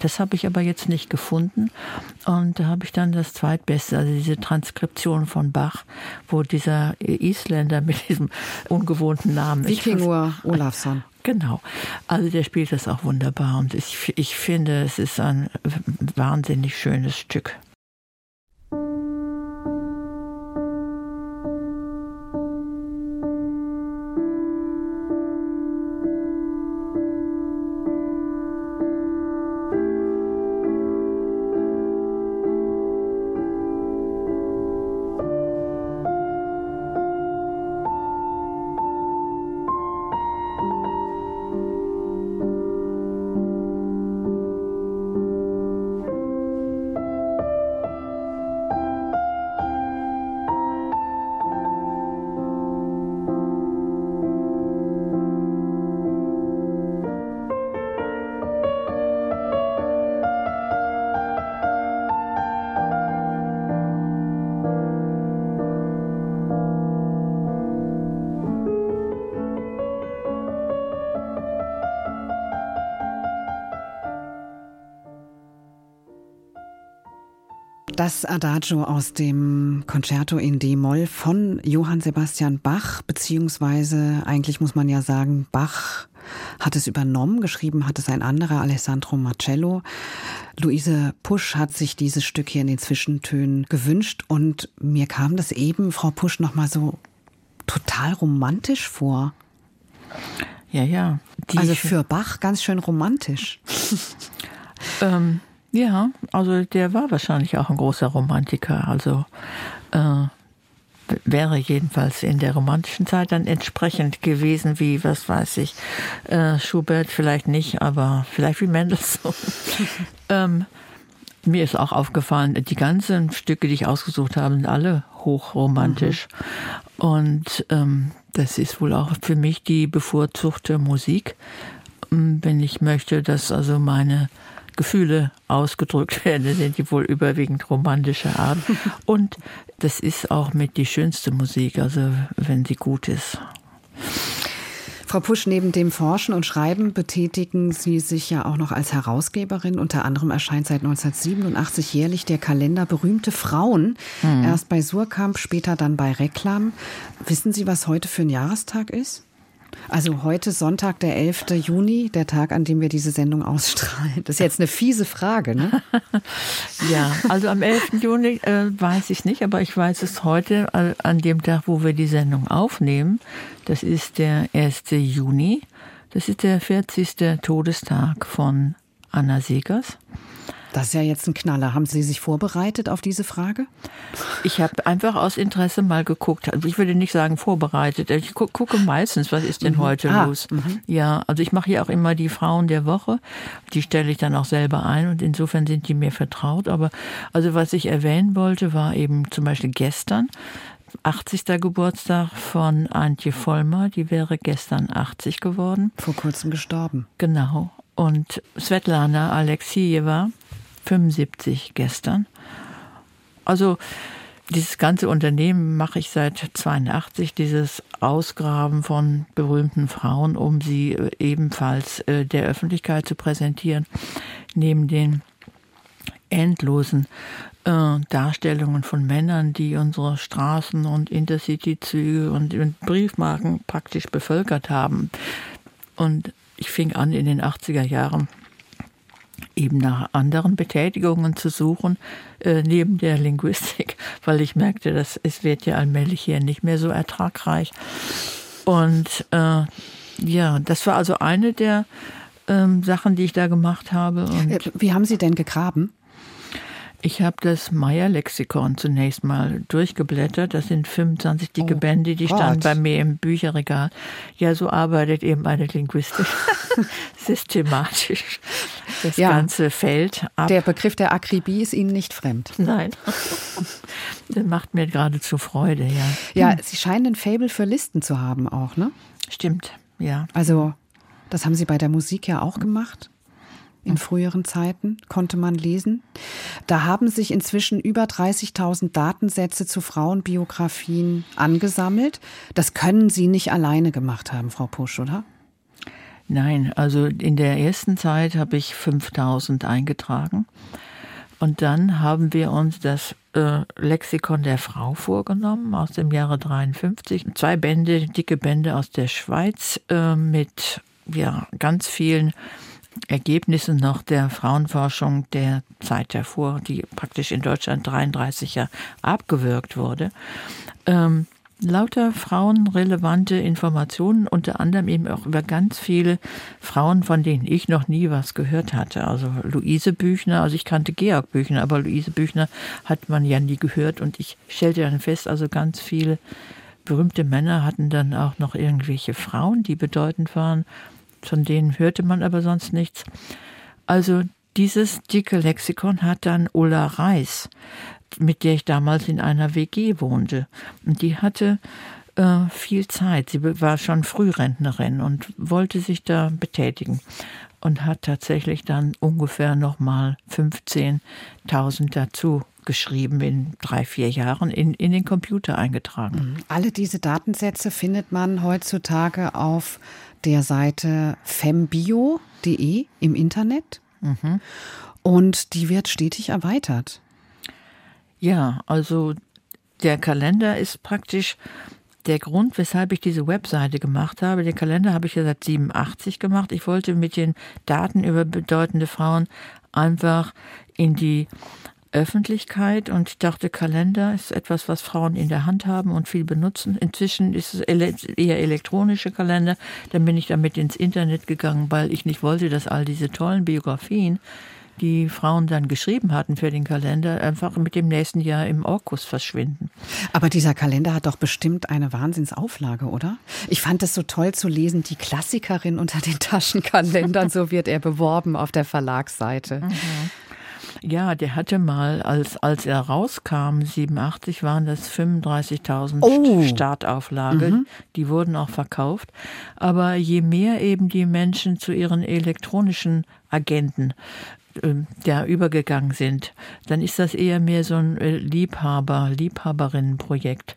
Das habe ich aber jetzt nicht gefunden. Und da habe ich dann das zweitbeste, also diese Transkription von Bach, wo dieser Isländer mit diesem ungewohnten Namen. Vikingur Olafsson. Genau. Also der spielt das auch wunderbar und ich, ich finde, es ist ein wahnsinnig schönes Stück. Das Adagio aus dem Concerto in D-Moll von Johann Sebastian Bach, beziehungsweise eigentlich muss man ja sagen, Bach hat es übernommen, geschrieben hat es ein anderer, Alessandro Marcello. Luise Pusch hat sich dieses Stück hier in den Zwischentönen gewünscht und mir kam das eben, Frau Pusch, nochmal so total romantisch vor. Ja, ja. also für Bach ganz schön romantisch. ähm, ja, also der war wahrscheinlich auch ein großer Romantiker. Also äh, wäre jedenfalls in der romantischen Zeit dann entsprechend gewesen wie, was weiß ich, äh, Schubert vielleicht nicht, aber vielleicht wie Mendelssohn. ähm, mir ist auch aufgefallen, die ganzen Stücke, die ich ausgesucht habe, sind alle hochromantisch. Mhm. Und ähm, das ist wohl auch für mich die bevorzugte Musik, ähm, wenn ich möchte, dass also meine Gefühle ausgedrückt werden, sind die wohl überwiegend romantischer Art. Und das ist auch mit die schönste Musik, also wenn sie gut ist. Frau Pusch, neben dem Forschen und Schreiben betätigen Sie sich ja auch noch als Herausgeberin. Unter anderem erscheint seit 1987 jährlich der Kalender Berühmte Frauen. Mhm. Erst bei Surkamp, später dann bei Reklam. Wissen Sie, was heute für ein Jahrestag ist? Also heute Sonntag, der 11. Juni, der Tag, an dem wir diese Sendung ausstrahlen. Das ist jetzt eine fiese Frage, ne? ja, also am 11. Juni äh, weiß ich nicht, aber ich weiß es heute, äh, an dem Tag, wo wir die Sendung aufnehmen. Das ist der 1. Juni. Das ist der 40. Todestag von Anna Segers. Das ist ja jetzt ein Knaller. Haben Sie sich vorbereitet auf diese Frage? Ich habe einfach aus Interesse mal geguckt. Also ich würde nicht sagen vorbereitet. Ich gu gucke meistens, was ist denn mhm. heute ah, los? Mhm. Ja, also ich mache hier auch immer die Frauen der Woche. Die stelle ich dann auch selber ein und insofern sind die mir vertraut. Aber also was ich erwähnen wollte, war eben zum Beispiel gestern. 80. Geburtstag von Antje Vollmer, die wäre gestern 80 geworden. Vor kurzem gestorben. Genau. Und Svetlana Alexejeva, 75 gestern. Also dieses ganze Unternehmen mache ich seit 82, dieses Ausgraben von berühmten Frauen, um sie äh, ebenfalls äh, der Öffentlichkeit zu präsentieren, neben den endlosen äh, Darstellungen von Männern, die unsere Straßen und Intercity-Züge und, und Briefmarken praktisch bevölkert haben. Und ich fing an in den 80er Jahren eben nach anderen Betätigungen zu suchen, äh, neben der Linguistik, weil ich merkte, dass es wird ja allmählich hier nicht mehr so ertragreich. Und äh, ja, das war also eine der ähm, Sachen, die ich da gemacht habe. Und äh, Wie haben Sie denn gegraben? Ich habe das Meyer-Lexikon zunächst mal durchgeblättert. Das sind 25 dicke oh, Bände, die standen bei mir im Bücherregal. Ja, so arbeitet eben eine Linguistik systematisch das ja, ganze Feld ab. Der Begriff der Akribie ist Ihnen nicht fremd. Nein. das macht mir geradezu Freude, ja. Ja, Sie scheinen ein Fable für Listen zu haben auch, ne? Stimmt, ja. Also, das haben Sie bei der Musik ja auch gemacht? In früheren Zeiten, konnte man lesen. Da haben sich inzwischen über 30.000 Datensätze zu Frauenbiografien angesammelt. Das können Sie nicht alleine gemacht haben, Frau Pusch, oder? Nein, also in der ersten Zeit habe ich 5000 eingetragen. Und dann haben wir uns das äh, Lexikon der Frau vorgenommen aus dem Jahre 53. Zwei Bände, dicke Bände aus der Schweiz äh, mit ja, ganz vielen Ergebnisse noch der Frauenforschung der Zeit davor, die praktisch in Deutschland 33 Jahre abgewürgt wurde. Ähm, lauter frauenrelevante Informationen, unter anderem eben auch über ganz viele Frauen, von denen ich noch nie was gehört hatte. Also Luise Büchner, also ich kannte Georg Büchner, aber Luise Büchner hat man ja nie gehört und ich stellte dann fest, also ganz viele berühmte Männer hatten dann auch noch irgendwelche Frauen, die bedeutend waren von denen hörte man aber sonst nichts. Also dieses dicke Lexikon hat dann Ulla Reis, mit der ich damals in einer WG wohnte. Und die hatte äh, viel Zeit. Sie war schon Frührentnerin und wollte sich da betätigen und hat tatsächlich dann ungefähr nochmal 15.000 dazu geschrieben in drei, vier Jahren in, in den Computer eingetragen. Mhm. Alle diese Datensätze findet man heutzutage auf der Seite fembio.de im Internet. Mhm. Und die wird stetig erweitert. Ja, also der Kalender ist praktisch der Grund, weshalb ich diese Webseite gemacht habe, den Kalender habe ich ja seit 87 gemacht. Ich wollte mit den Daten über bedeutende Frauen einfach in die Öffentlichkeit und ich dachte, Kalender ist etwas, was Frauen in der Hand haben und viel benutzen. Inzwischen ist es eher elektronische Kalender. Dann bin ich damit ins Internet gegangen, weil ich nicht wollte, dass all diese tollen Biografien, die Frauen dann geschrieben hatten für den Kalender, einfach mit dem nächsten Jahr im Orkus verschwinden. Aber dieser Kalender hat doch bestimmt eine Wahnsinnsauflage, oder? Ich fand es so toll zu lesen, die Klassikerin unter den Taschenkalendern, so wird er beworben auf der Verlagsseite. Mhm. Ja, der hatte mal, als, als er rauskam, 87, waren das 35.000 oh. Startauflage. Mhm. Die wurden auch verkauft. Aber je mehr eben die Menschen zu ihren elektronischen Agenten ähm, ja, übergegangen sind, dann ist das eher mehr so ein äh, Liebhaber, Liebhaberinnenprojekt.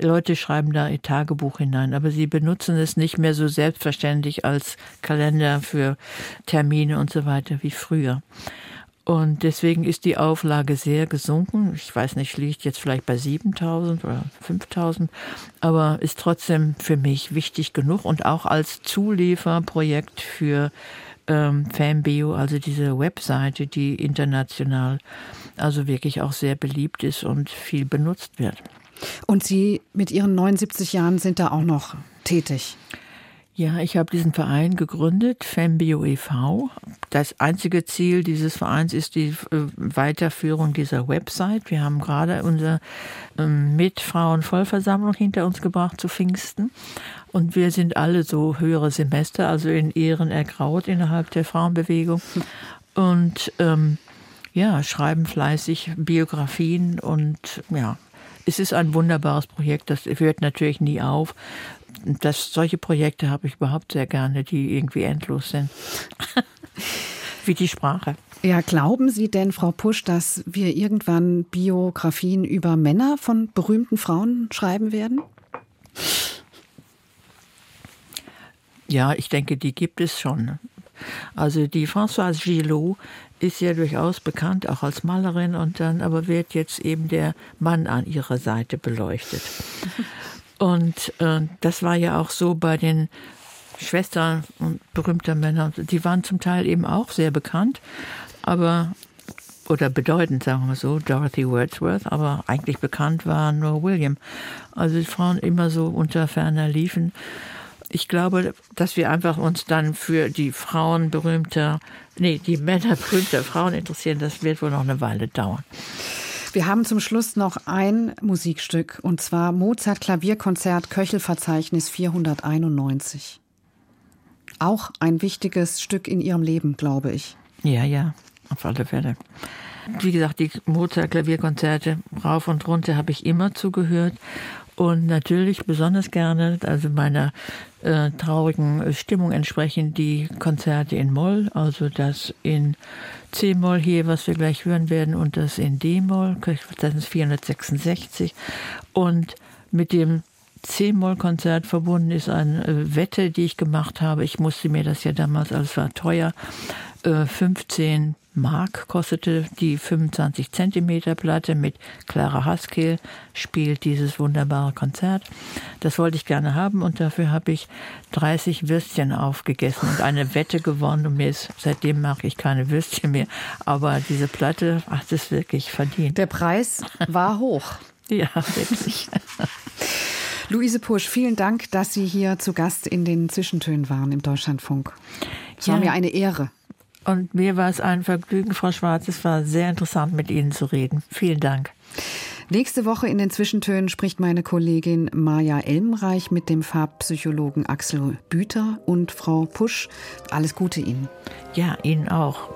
Leute schreiben da ihr Tagebuch hinein, aber sie benutzen es nicht mehr so selbstverständlich als Kalender für Termine und so weiter wie früher. Und deswegen ist die Auflage sehr gesunken. Ich weiß nicht, liegt jetzt vielleicht bei 7000 oder 5000, aber ist trotzdem für mich wichtig genug und auch als Zulieferprojekt für ähm, Fanbio, also diese Webseite, die international also wirklich auch sehr beliebt ist und viel benutzt wird. Und Sie mit Ihren 79 Jahren sind da auch noch tätig? Ja, ich habe diesen Verein gegründet, Fembio e.V. Das einzige Ziel dieses Vereins ist die äh, Weiterführung dieser Website. Wir haben gerade unsere ähm, Mitfrauenvollversammlung hinter uns gebracht zu Pfingsten. Und wir sind alle so höhere Semester, also in Ehren ergraut innerhalb der Frauenbewegung. Und ähm, ja, schreiben fleißig Biografien und ja, es ist ein wunderbares Projekt, das hört natürlich nie auf das, solche Projekte habe ich überhaupt sehr gerne, die irgendwie endlos sind. Wie die Sprache. Ja, glauben Sie denn, Frau Pusch, dass wir irgendwann Biografien über Männer von berühmten Frauen schreiben werden? Ja, ich denke, die gibt es schon. Also die Françoise Gillot ist ja durchaus bekannt, auch als Malerin, und dann aber wird jetzt eben der Mann an ihrer Seite beleuchtet. Und äh, das war ja auch so bei den Schwestern und berühmter Männer. Die waren zum Teil eben auch sehr bekannt, aber oder bedeutend, sagen wir so, Dorothy Wordsworth, aber eigentlich bekannt war nur William. Also die Frauen immer so unter ferner liefen. Ich glaube, dass wir einfach uns dann für die Frauen berühmter, nee, die Männer berühmter Frauen interessieren, das wird wohl noch eine Weile dauern. Wir haben zum Schluss noch ein Musikstück und zwar Mozart Klavierkonzert Köchelverzeichnis 491. Auch ein wichtiges Stück in Ihrem Leben, glaube ich. Ja, ja, auf alle Fälle. Wie gesagt, die Mozart Klavierkonzerte rauf und runter habe ich immer zugehört und natürlich besonders gerne, also meiner äh, traurigen Stimmung entsprechend, die Konzerte in Moll, also das in C-Moll hier, was wir gleich hören werden, und das in D-Moll, das ist 466. Und mit dem C-Moll-Konzert verbunden ist eine äh, Wette, die ich gemacht habe. Ich musste mir das ja damals, alles war teuer, 15 äh, Mark kostete die 25 Zentimeter Platte mit Clara Haskell spielt dieses wunderbare Konzert. Das wollte ich gerne haben und dafür habe ich 30 Würstchen aufgegessen und eine Wette gewonnen und mir ist, seitdem mache ich keine Würstchen mehr. Aber diese Platte hat es wirklich verdient. Der Preis war hoch. ja, wirklich. Luise Pusch, vielen Dank, dass Sie hier zu Gast in den Zwischentönen waren im Deutschlandfunk. Es ja. war mir eine Ehre. Und mir war es ein Vergnügen, Frau Schwarz. Es war sehr interessant, mit Ihnen zu reden. Vielen Dank. Nächste Woche in den Zwischentönen spricht meine Kollegin Maja Elmreich mit dem Farbpsychologen Axel Büter und Frau Pusch. Alles Gute Ihnen. Ja, Ihnen auch.